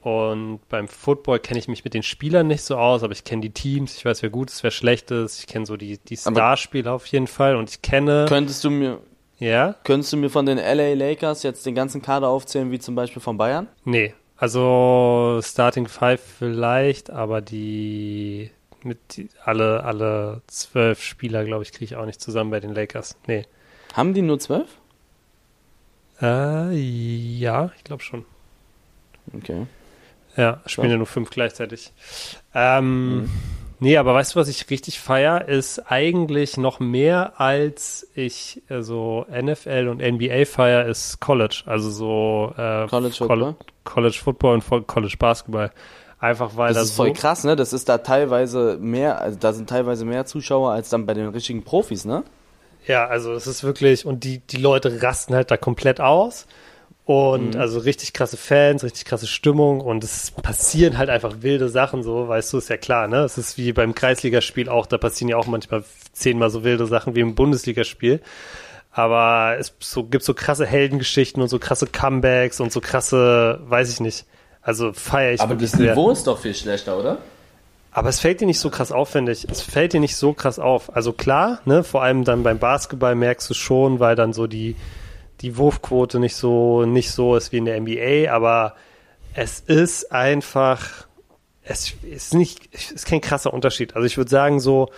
Und beim Football kenne ich mich mit den Spielern nicht so aus, aber ich kenne die Teams, ich weiß, wer gut ist, wer schlecht ist, ich kenne so die, die Starspieler auf jeden Fall und ich kenne. Könntest du mir. Ja? Könntest du mir von den LA Lakers jetzt den ganzen Kader aufzählen, wie zum Beispiel von Bayern? Nee. Also Starting Five vielleicht, aber die mit die, alle, alle zwölf Spieler, glaube ich, kriege ich auch nicht zusammen bei den Lakers. Nee. Haben die nur zwölf? Äh, ja, ich glaube schon. Okay. Ja, spielen ja nur fünf gleichzeitig. Ähm, mhm. Nee, aber weißt du, was ich richtig feier, ist eigentlich noch mehr als ich äh, so NFL und NBA feier, ist College. Also so äh, College Football. College Football und College Basketball. Einfach weil das, das ist voll so krass, ne? Das ist da teilweise mehr, also da sind teilweise mehr Zuschauer als dann bei den richtigen Profis, ne? Ja, also es ist wirklich, und die, die Leute rasten halt da komplett aus. Und mhm. also richtig krasse Fans, richtig krasse Stimmung und es passieren halt einfach wilde Sachen so, weißt du, ist ja klar, ne? Es ist wie beim Kreisligaspiel auch, da passieren ja auch manchmal zehnmal so wilde Sachen wie im Bundesligaspiel. Aber es so, gibt so krasse Heldengeschichten und so krasse Comebacks und so krasse, weiß ich nicht. Also feiere ich Aber das Niveau ist doch viel schlechter, oder? Aber es fällt dir nicht so krass aufwendig. Es fällt dir nicht so krass auf. Also klar, ne, vor allem dann beim Basketball merkst du schon, weil dann so die, die Wurfquote nicht so, nicht so ist wie in der NBA, aber es ist einfach, es ist nicht, es ist kein krasser Unterschied. Also ich würde sagen, so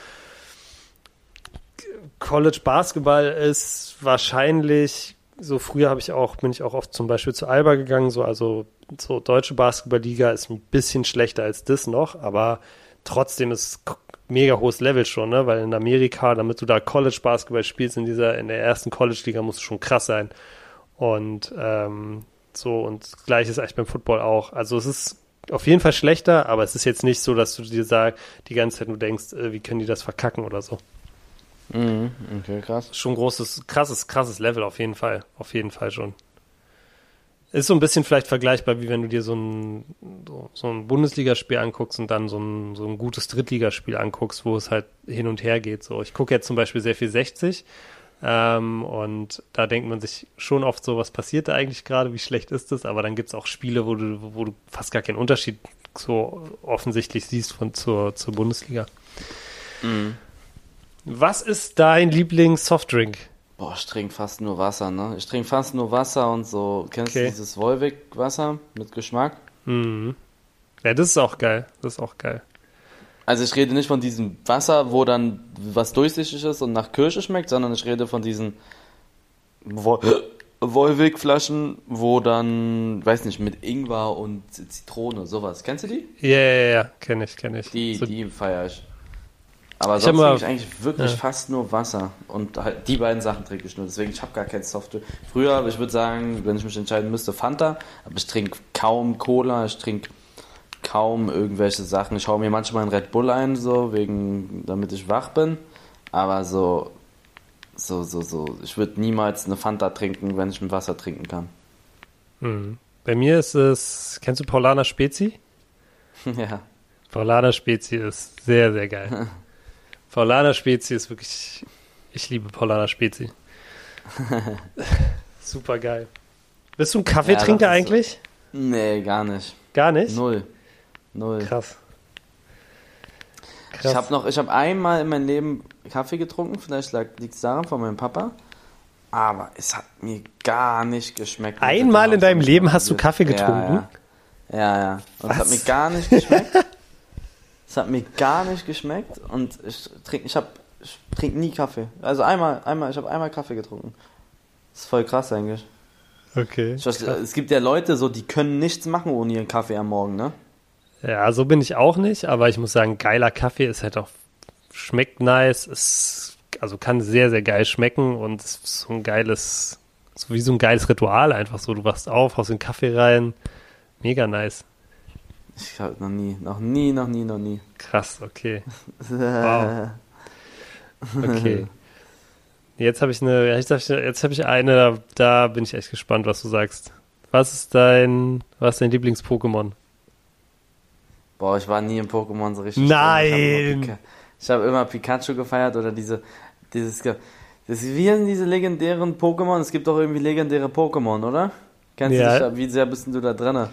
College Basketball ist wahrscheinlich, so früher habe ich auch, bin ich auch oft zum Beispiel zu Alba gegangen, so, also so deutsche Basketballliga ist ein bisschen schlechter als das noch, aber trotzdem ist mega hohes Level schon, ne? Weil in Amerika, damit du da College Basketball spielst, in dieser, in der ersten College-Liga musst du schon krass sein. Und ähm, so, und gleich ist eigentlich beim Football auch. Also es ist auf jeden Fall schlechter, aber es ist jetzt nicht so, dass du dir sag, die ganze Zeit nur denkst, äh, wie können die das verkacken oder so. Mhm, okay, krass. Schon großes, krasses, krasses Level auf jeden Fall. Auf jeden Fall schon. Ist so ein bisschen vielleicht vergleichbar, wie wenn du dir so ein, so, so ein Bundesligaspiel anguckst und dann so ein, so ein gutes Drittligaspiel anguckst, wo es halt hin und her geht. So, ich gucke jetzt zum Beispiel sehr viel 60 ähm, und da denkt man sich schon oft so, was passiert da eigentlich gerade, wie schlecht ist das? Aber dann gibt es auch Spiele, wo du, wo du fast gar keinen Unterschied so offensichtlich siehst von zur, zur Bundesliga. Mhm. Was ist dein Lieblings-Softdrink? Boah, ich trinke fast nur Wasser, ne? Ich trinke fast nur Wasser und so. Kennst okay. du dieses Wolwig-Wasser mit Geschmack? Mhm. Ja, das ist auch geil. Das ist auch geil. Also ich rede nicht von diesem Wasser, wo dann was durchsichtig ist und nach Kirsche schmeckt, sondern ich rede von diesen Wolwig-Flaschen, wo dann, weiß nicht, mit Ingwer und Zitrone, sowas. Kennst du die? Ja, ja, ja, kenne ich, kenne ich. Die, so, die feiere ich. Aber ich sonst trinke ich eigentlich wirklich ja. fast nur Wasser. Und halt die beiden Sachen trinke ich nur. Deswegen, ich habe gar kein Softdrink. Früher, ich würde sagen, wenn ich mich entscheiden müsste, Fanta. Aber ich trinke kaum Cola, ich trinke kaum irgendwelche Sachen. Ich schaue mir manchmal einen Red Bull ein, so, wegen, damit ich wach bin. Aber so, so, so, so. Ich würde niemals eine Fanta trinken, wenn ich mit Wasser trinken kann. Mhm. Bei mir ist es, kennst du Paulaner Spezi? ja. Paulaner Spezi ist sehr, sehr geil. Paulaner Spezi ist wirklich. Ich liebe Paulaner Spezi. Super geil. Bist du ein Kaffeetrinker ja, eigentlich? So. Nee, gar nicht. Gar nicht? Null. Null. Krass. Krass. Ich habe noch, ich habe einmal in meinem Leben Kaffee getrunken, vielleicht liegt es daran von meinem Papa, aber es hat mir gar nicht geschmeckt. Einmal in deinem Leben hast du Kaffee getrunken? Ja, ja. ja, ja. Und es hat mir gar nicht geschmeckt. Es hat mir gar nicht geschmeckt und ich trinke ich ich trinke nie Kaffee. Also einmal einmal ich habe einmal Kaffee getrunken. Das ist voll krass eigentlich. Okay. Weiß, es gibt ja Leute so, die können nichts machen ohne ihren Kaffee am Morgen, ne? Ja, so bin ich auch nicht, aber ich muss sagen, geiler Kaffee ist halt auch schmeckt nice, ist also kann sehr sehr geil schmecken und ist so ein geiles so wie so ein geiles Ritual einfach so, du wachst auf, haust den Kaffee rein. Mega nice. Ich habe noch nie, noch nie, noch nie, noch nie. Krass, okay. wow. Okay. Jetzt habe ich eine, jetzt habe ich eine, da, da, bin ich echt gespannt, was du sagst. Was ist dein, was ist dein Lieblings-Pokémon? Boah, ich war nie im Pokémon so richtig. Nein! Ich habe immer, hab immer, Pikachu gefeiert oder diese, dieses, Das, wie sind diese legendären Pokémon? Es gibt doch irgendwie legendäre Pokémon, oder? Kennst ja. du dich wie sehr bist du da drin?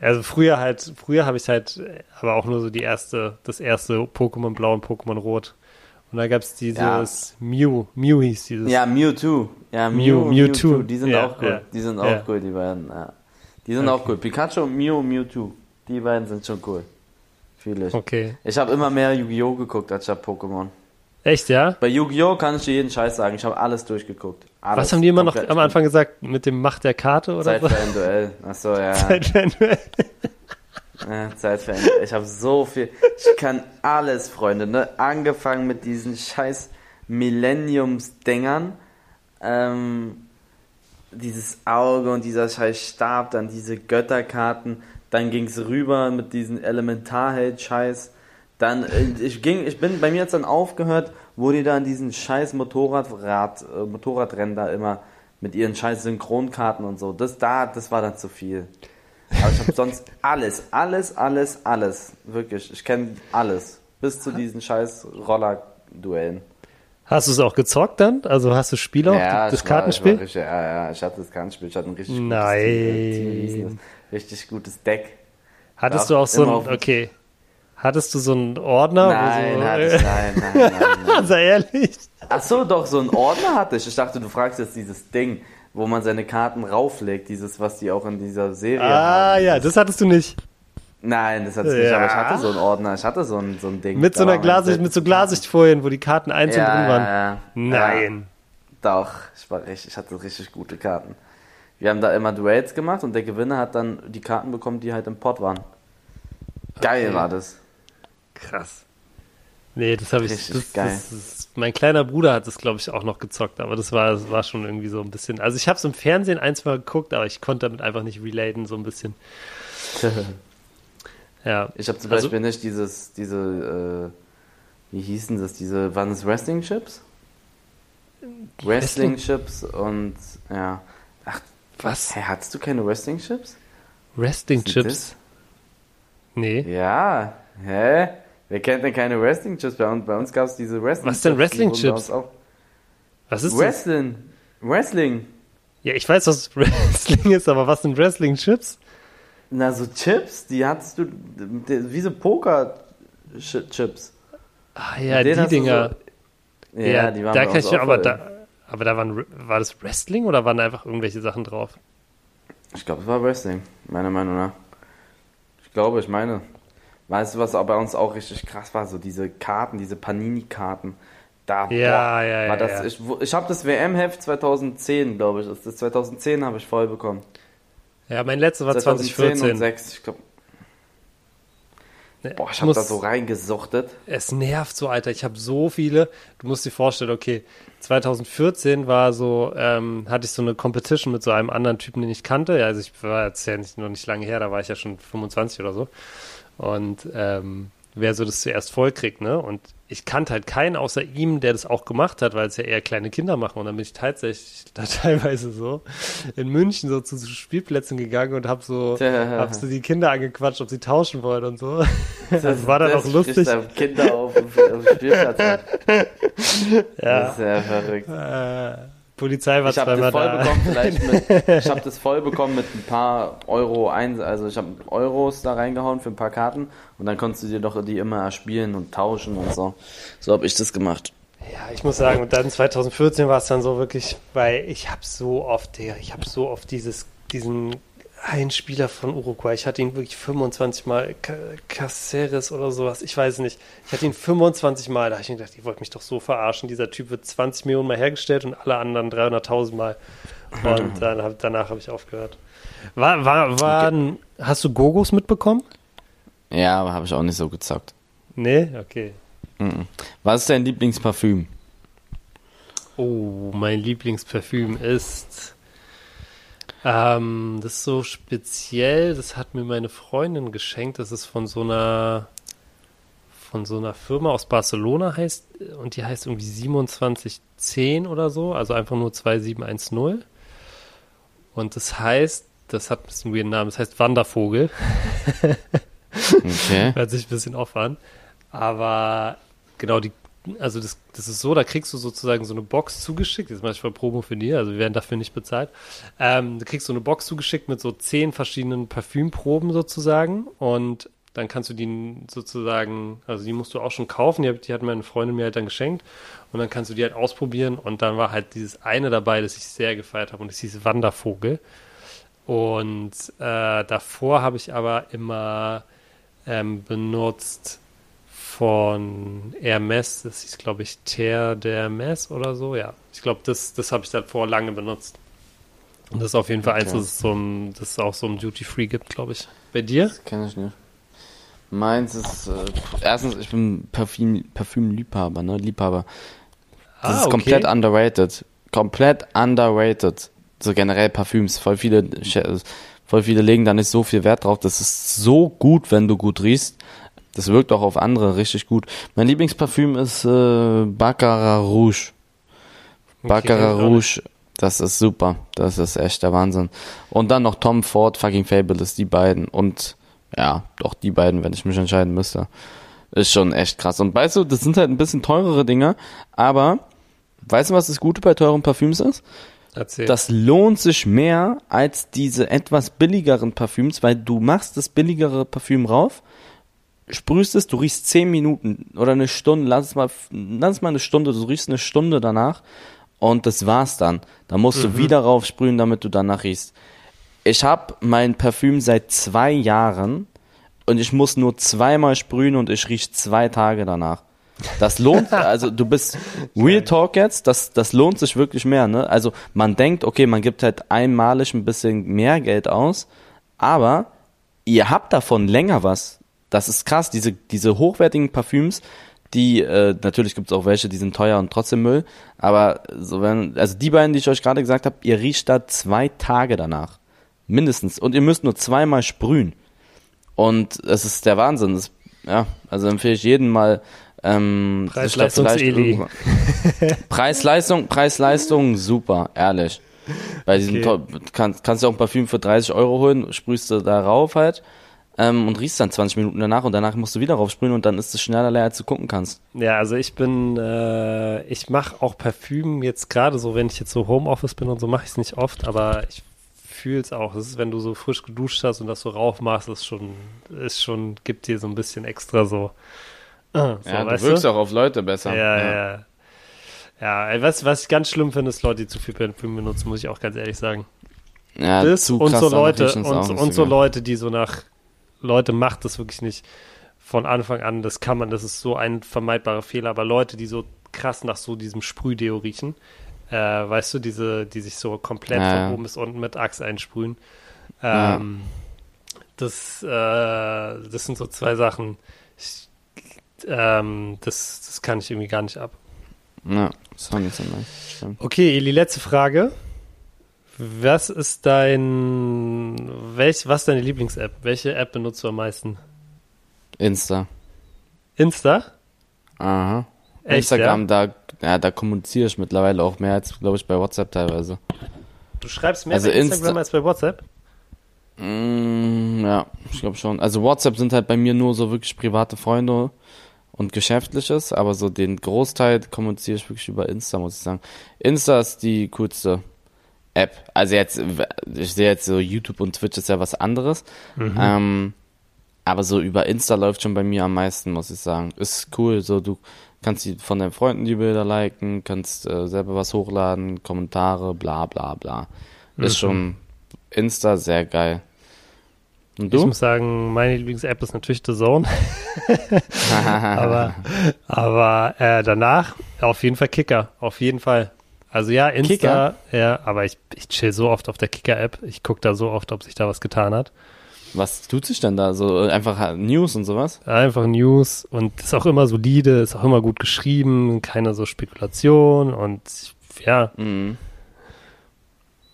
Also früher halt, früher habe ich halt, aber auch nur so die erste, das erste Pokémon Blau und Pokémon Rot. Und da gab es dieses ja. Mew, Mew hieß dieses. Ja, Mewtwo. Ja, Mew, Mew Mewtwo. Mew die sind ja, auch cool. Ja. Die sind auch cool, die beiden. Ja. Die sind okay. auch cool. Pikachu und Mew, Mewtwo. Die beiden sind schon cool. Ich. Okay. Ich habe immer mehr Yu-Gi-Oh! geguckt als ich habe Pokémon. Echt, ja? Bei Yu-Gi-Oh! kann ich dir jeden Scheiß sagen. Ich habe alles durchgeguckt. Alles. Was haben die immer noch am Anfang gesagt? Mit dem Macht der Karte oder Zeit so? für ein Duell. Achso, ja. Zeit für ein Duell. Ja, Zeit für ein Duell. Ich habe so viel. Ich kann alles, Freunde. Ne? Angefangen mit diesen scheiß Millenniums-Dingern. Ähm, dieses Auge und dieser scheiß Stab, dann diese Götterkarten. Dann ging es rüber mit diesem Elementarheld-Scheiß. Dann, äh, ich ging, ich bin, bei mir jetzt dann aufgehört, wo die da in diesen scheiß Motorradrad, äh, Motorradrennen da immer mit ihren scheiß Synchronkarten und so. Das da, das war dann zu viel. Aber ich habe sonst alles, alles, alles, alles. Wirklich. Ich kenne alles. Bis zu diesen scheiß Roller-Duellen. Hast du es auch gezockt dann? Also hast du Spiel auch? Ja, das Kartenspiel? War, richtig, ja, ja, ich hatte das Kartenspiel. Ich hatte ein richtig Nein. gutes Team, richtig gutes Deck. Hattest du auch so ein, okay. Hattest du so einen Ordner? Nein, so, hatte ich, nein, nein, nein, nein. Sei ehrlich. Ach so, doch, so einen Ordner hatte ich. Ich dachte, du fragst jetzt dieses Ding, wo man seine Karten rauflegt, dieses, was die auch in dieser Serie ah, haben. Ah, ja, das hattest du nicht. Nein, das hatte ich ja. nicht, aber ich hatte so einen Ordner, ich hatte so ein, so ein Ding. Mit so einer Glasicht, mit so Glasichtfolien, wo die Karten einzeln ja, drin waren. Ja, Nein. Ja, doch, ich war richtig, ich hatte richtig gute Karten. Wir haben da immer Duels gemacht und der Gewinner hat dann die Karten bekommen, die halt im Pot waren. Geil okay. war das. Krass. Nee, das habe ich. Das, geil. Das, das, mein kleiner Bruder hat das, glaube ich, auch noch gezockt, aber das war, das war schon irgendwie so ein bisschen. Also ich habe es im Fernsehen ein, zwei Mal geguckt, aber ich konnte damit einfach nicht relaten, so ein bisschen. ja. Ich habe zum also, Beispiel nicht dieses, diese, äh, wie hießen das, diese, waren es Wrestling Chips? Wrestling Chips und ja. Ach, was? Hä, hattest du keine Wrestling Chips? Wrestling Chips? Nee. Ja, hä? Wer kennt denn keine Wrestling Chips? Bei uns, bei uns gab es diese Wrestling Was denn Wrestling Chips? Was ist Wrestling. Das? Wrestling. Ja, ich weiß, was Wrestling ist, aber was sind Wrestling Chips? Na, so Chips, die hattest du, wie so Poker-Chips. Ah ja, die Dinger. So, ja, ja, die waren da kann ich aber da, aber da waren, war das Wrestling oder waren da einfach irgendwelche Sachen drauf? Ich glaube, es war Wrestling, meiner Meinung nach. Ich glaube, ich meine. Weißt du, was bei uns auch richtig krass war? So diese Karten, diese Panini-Karten. Da, ja, boah, ja, war das, ja. Ich, ich habe das WM-Heft 2010, glaube ich. Das 2010 habe ich voll bekommen. Ja, mein letztes war 2014. und 6, ich glaube. Boah, ich habe da so reingesuchtet. Es nervt so, Alter. Ich habe so viele. Du musst dir vorstellen, okay, 2014 war so, ähm, hatte ich so eine Competition mit so einem anderen Typen, den ich kannte. Also ich war jetzt ja nicht, noch nicht lange her, da war ich ja schon 25 oder so. Und ähm, wer so das zuerst vollkriegt, ne? Und ich kannte halt keinen außer ihm, der das auch gemacht hat, weil es ja eher kleine Kinder machen. Und dann bin ich tatsächlich da teilweise so in München so zu, Spielplätzen gegangen und hab so, hab so die Kinder angequatscht, ob sie tauschen wollen und so. Das, das war dann auch lustig. Kinder auf, auf dem Spielplatz. ja. Das ist ja verrückt. Äh, Polizei war ich zweimal voll da. Mit, ich habe das voll bekommen mit ein paar Euro ein, also ich habe Euros da reingehauen für ein paar Karten und dann konntest du dir doch die immer erspielen und tauschen und so. So habe ich das gemacht. Ja, ich muss sagen, und dann 2014 war es dann so wirklich, weil ich habe so oft, ich habe so oft dieses, diesen ein Spieler von Uruguay. Ich hatte ihn wirklich 25 Mal, Caceres oder sowas, ich weiß nicht. Ich hatte ihn 25 Mal, da habe ich mir gedacht, ihr wollt mich doch so verarschen. Dieser Typ wird 20 Millionen Mal hergestellt und alle anderen 300.000 Mal. Und dann danach habe ich aufgehört. War, war, waren, okay. Hast du Gogos mitbekommen? Ja, aber habe ich auch nicht so gezockt. Nee? Okay. Was ist dein Lieblingsparfüm? Oh, mein Lieblingsparfüm ist ähm, das ist so speziell, das hat mir meine Freundin geschenkt. Das ist von so einer von so einer Firma aus Barcelona heißt und die heißt irgendwie 2710 oder so, also einfach nur 2710. Und das heißt, das hat ein bisschen weirden Namen, das heißt Wandervogel. Okay. Hört sich ein bisschen off an. Aber genau, die also das, das ist so, da kriegst du sozusagen so eine Box zugeschickt, jetzt mache ich mal Promo für die, also wir werden dafür nicht bezahlt. Ähm, du kriegst so eine Box zugeschickt mit so zehn verschiedenen Parfümproben sozusagen und dann kannst du die sozusagen, also die musst du auch schon kaufen, die, die hat meine Freundin mir halt dann geschenkt und dann kannst du die halt ausprobieren und dann war halt dieses eine dabei, das ich sehr gefeiert habe und das hieß Wandervogel und äh, davor habe ich aber immer ähm, benutzt von Hermes, das ist, glaube ich, Terre de Hermes oder so, ja. Ich glaube, das, das habe ich davor lange benutzt. Und das ist auf jeden Fall okay. eins, das es, so ein, das es auch so ein Duty-Free gibt, glaube ich. Bei dir? Das kenne ich nicht. Meins ist, äh, erstens, ich bin Parfüm, Parfüm-Liebhaber, ne, Liebhaber. Das ah, ist komplett okay. underrated. Komplett underrated. So generell Parfüms. Voll viele, voll viele legen da nicht so viel Wert drauf. Das ist so gut, wenn du gut riechst. Das wirkt auch auf andere richtig gut. Mein Lieblingsparfüm ist äh, Baccarat Rouge. Baccarat okay, Rouge, das ist super. Das ist echt der Wahnsinn. Und dann noch Tom Ford, fucking Fabulous, die beiden. Und ja, doch die beiden, wenn ich mich entscheiden müsste. Ist schon echt krass. Und weißt du, das sind halt ein bisschen teurere Dinger, aber weißt du, was das Gute bei teuren Parfüms ist? Erzähl. Das lohnt sich mehr als diese etwas billigeren Parfüms, weil du machst das billigere Parfüm rauf, sprühst es, du riechst zehn Minuten oder eine Stunde, lass es mal, lass es mal eine Stunde, du riechst eine Stunde danach und das war's dann. Da musst mhm. du wieder raufsprühen, damit du danach riechst. Ich habe mein Parfüm seit zwei Jahren und ich muss nur zweimal sprühen und ich riech zwei Tage danach. Das lohnt, also du bist Real Talk jetzt, das, das lohnt sich wirklich mehr, ne? Also man denkt, okay, man gibt halt einmalig ein bisschen mehr Geld aus, aber ihr habt davon länger was. Das ist krass, diese, diese hochwertigen Parfüms, die, äh, natürlich gibt es auch welche, die sind teuer und trotzdem Müll, aber so wenn, also die beiden, die ich euch gerade gesagt habe, ihr riecht da zwei Tage danach. Mindestens. Und ihr müsst nur zweimal sprühen. Und es ist der Wahnsinn. Das, ja, also empfehle ich jedem mal, ähm, Preis-Leistungs-Eli. Preis-Leistung, Preis-Leistung, super, ehrlich. Bei diesem okay. kannst, kannst du auch ein Parfüm für 30 Euro holen, sprühst du da rauf halt ähm, und riechst dann 20 Minuten danach und danach musst du wieder raufsprühen und dann ist es schneller leer, als du gucken kannst. Ja, also ich bin, äh, ich mache auch Parfüm jetzt gerade so, wenn ich jetzt so Homeoffice bin und so, mache ich es nicht oft, aber ich fühle es auch. Das ist, wenn du so frisch geduscht hast und das so rauf machst, ist schon, ist schon, gibt dir so ein bisschen extra so. Uh, so ja, du wirkst du? auch auf Leute besser. Ja, ja. ja. Ja, was, was ich ganz schlimm finde, ist Leute, die zu viel Parfüm benutzen, muss ich auch ganz ehrlich sagen. Ja, das zu und so Leute und, und so Leute, die so nach Leute macht das wirklich nicht von Anfang an. Das kann man, das ist so ein vermeidbarer Fehler. Aber Leute, die so krass nach so diesem Sprühdeo riechen, äh, weißt du, diese, die sich so komplett ja. von oben bis unten mit Axe einsprühen. Ähm, ja. Das, äh, das sind so zwei Sachen. Ich, ähm, das, das kann ich irgendwie gar nicht ab. Ja, das war nicht so nice. Okay, Eli, letzte Frage. Was ist dein, welch, was ist deine Lieblings-App? Welche App benutzt du am meisten? Insta. Insta? Aha. Echt, Instagram, ja? da, ja, da kommuniziere ich mittlerweile auch mehr als, glaube ich, bei WhatsApp teilweise. Du schreibst mehr also bei Instagram Insta als bei WhatsApp? Mm, ja, ich glaube schon. Also WhatsApp sind halt bei mir nur so wirklich private Freunde und Geschäftliches, aber so den Großteil kommuniziere ich wirklich über Insta, muss ich sagen. Insta ist die coolste App. Also jetzt, ich sehe jetzt so YouTube und Twitch ist ja was anderes. Mhm. Ähm, aber so über Insta läuft schon bei mir am meisten, muss ich sagen. Ist cool, so du kannst die von deinen Freunden die Bilder liken, kannst äh, selber was hochladen, Kommentare, bla bla bla. Ist mhm. schon Insta sehr geil. Und du? Ich muss sagen, meine Lieblings-App ist natürlich The Zone. aber aber äh, danach auf jeden Fall Kicker, auf jeden Fall. Also ja, Insta, Kicker? ja, aber ich, ich chill so oft auf der Kicker-App. Ich gucke da so oft, ob sich da was getan hat. Was tut sich denn da? So einfach News und sowas? Einfach News und ist auch immer solide, ist auch immer gut geschrieben, keine so Spekulation und ja. Mhm.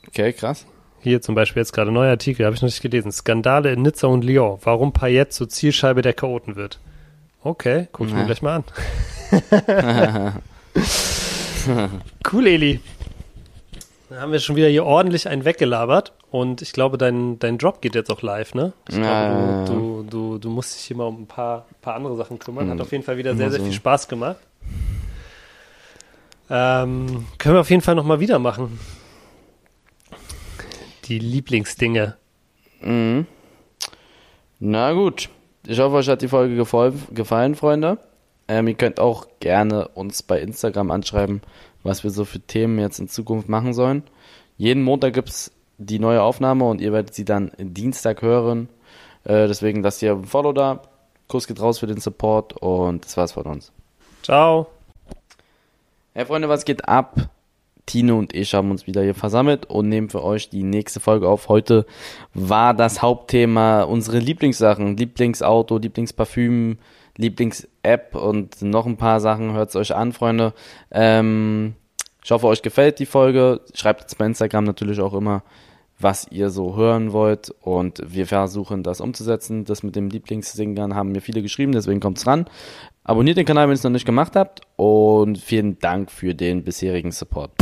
Okay, krass. Hier zum Beispiel jetzt gerade ein neuer Artikel, habe ich noch nicht gelesen. Skandale in Nizza und Lyon. Warum Payet zur Zielscheibe der Chaoten wird. Okay, guck ich ja. mir gleich mal an. cool, Eli. Dann haben wir schon wieder hier ordentlich einen weggelabert und ich glaube, dein, dein Job geht jetzt auch live, ne? Ich glaube, du, du, du, du, musst dich hier mal um ein paar, paar andere Sachen kümmern. Hat hm. auf jeden Fall wieder sehr, sehr viel Spaß gemacht. Ähm, können wir auf jeden Fall nochmal wieder machen. Die Lieblingsdinge. Mhm. Na gut. Ich hoffe, euch hat die Folge gefallen, Freunde. Ähm, ihr könnt auch gerne uns bei Instagram anschreiben, was wir so für Themen jetzt in Zukunft machen sollen. Jeden Montag gibt es die neue Aufnahme und ihr werdet sie dann Dienstag hören. Äh, deswegen lasst ihr ein Follow da. Kuss geht raus für den Support und das war's von uns. Ciao. Hey Freunde, was geht ab? Tino und ich haben uns wieder hier versammelt und nehmen für euch die nächste Folge auf. Heute war das Hauptthema unsere Lieblingssachen, Lieblingsauto, Lieblingsparfüm, Lieblings-App und noch ein paar Sachen. Hört es euch an, Freunde. Ähm, ich hoffe, euch gefällt die Folge. Schreibt jetzt bei Instagram natürlich auch immer, was ihr so hören wollt und wir versuchen das umzusetzen. Das mit dem Lieblingssingern haben mir viele geschrieben, deswegen kommt's ran. Abonniert den Kanal, wenn ihr es noch nicht gemacht habt und vielen Dank für den bisherigen Support.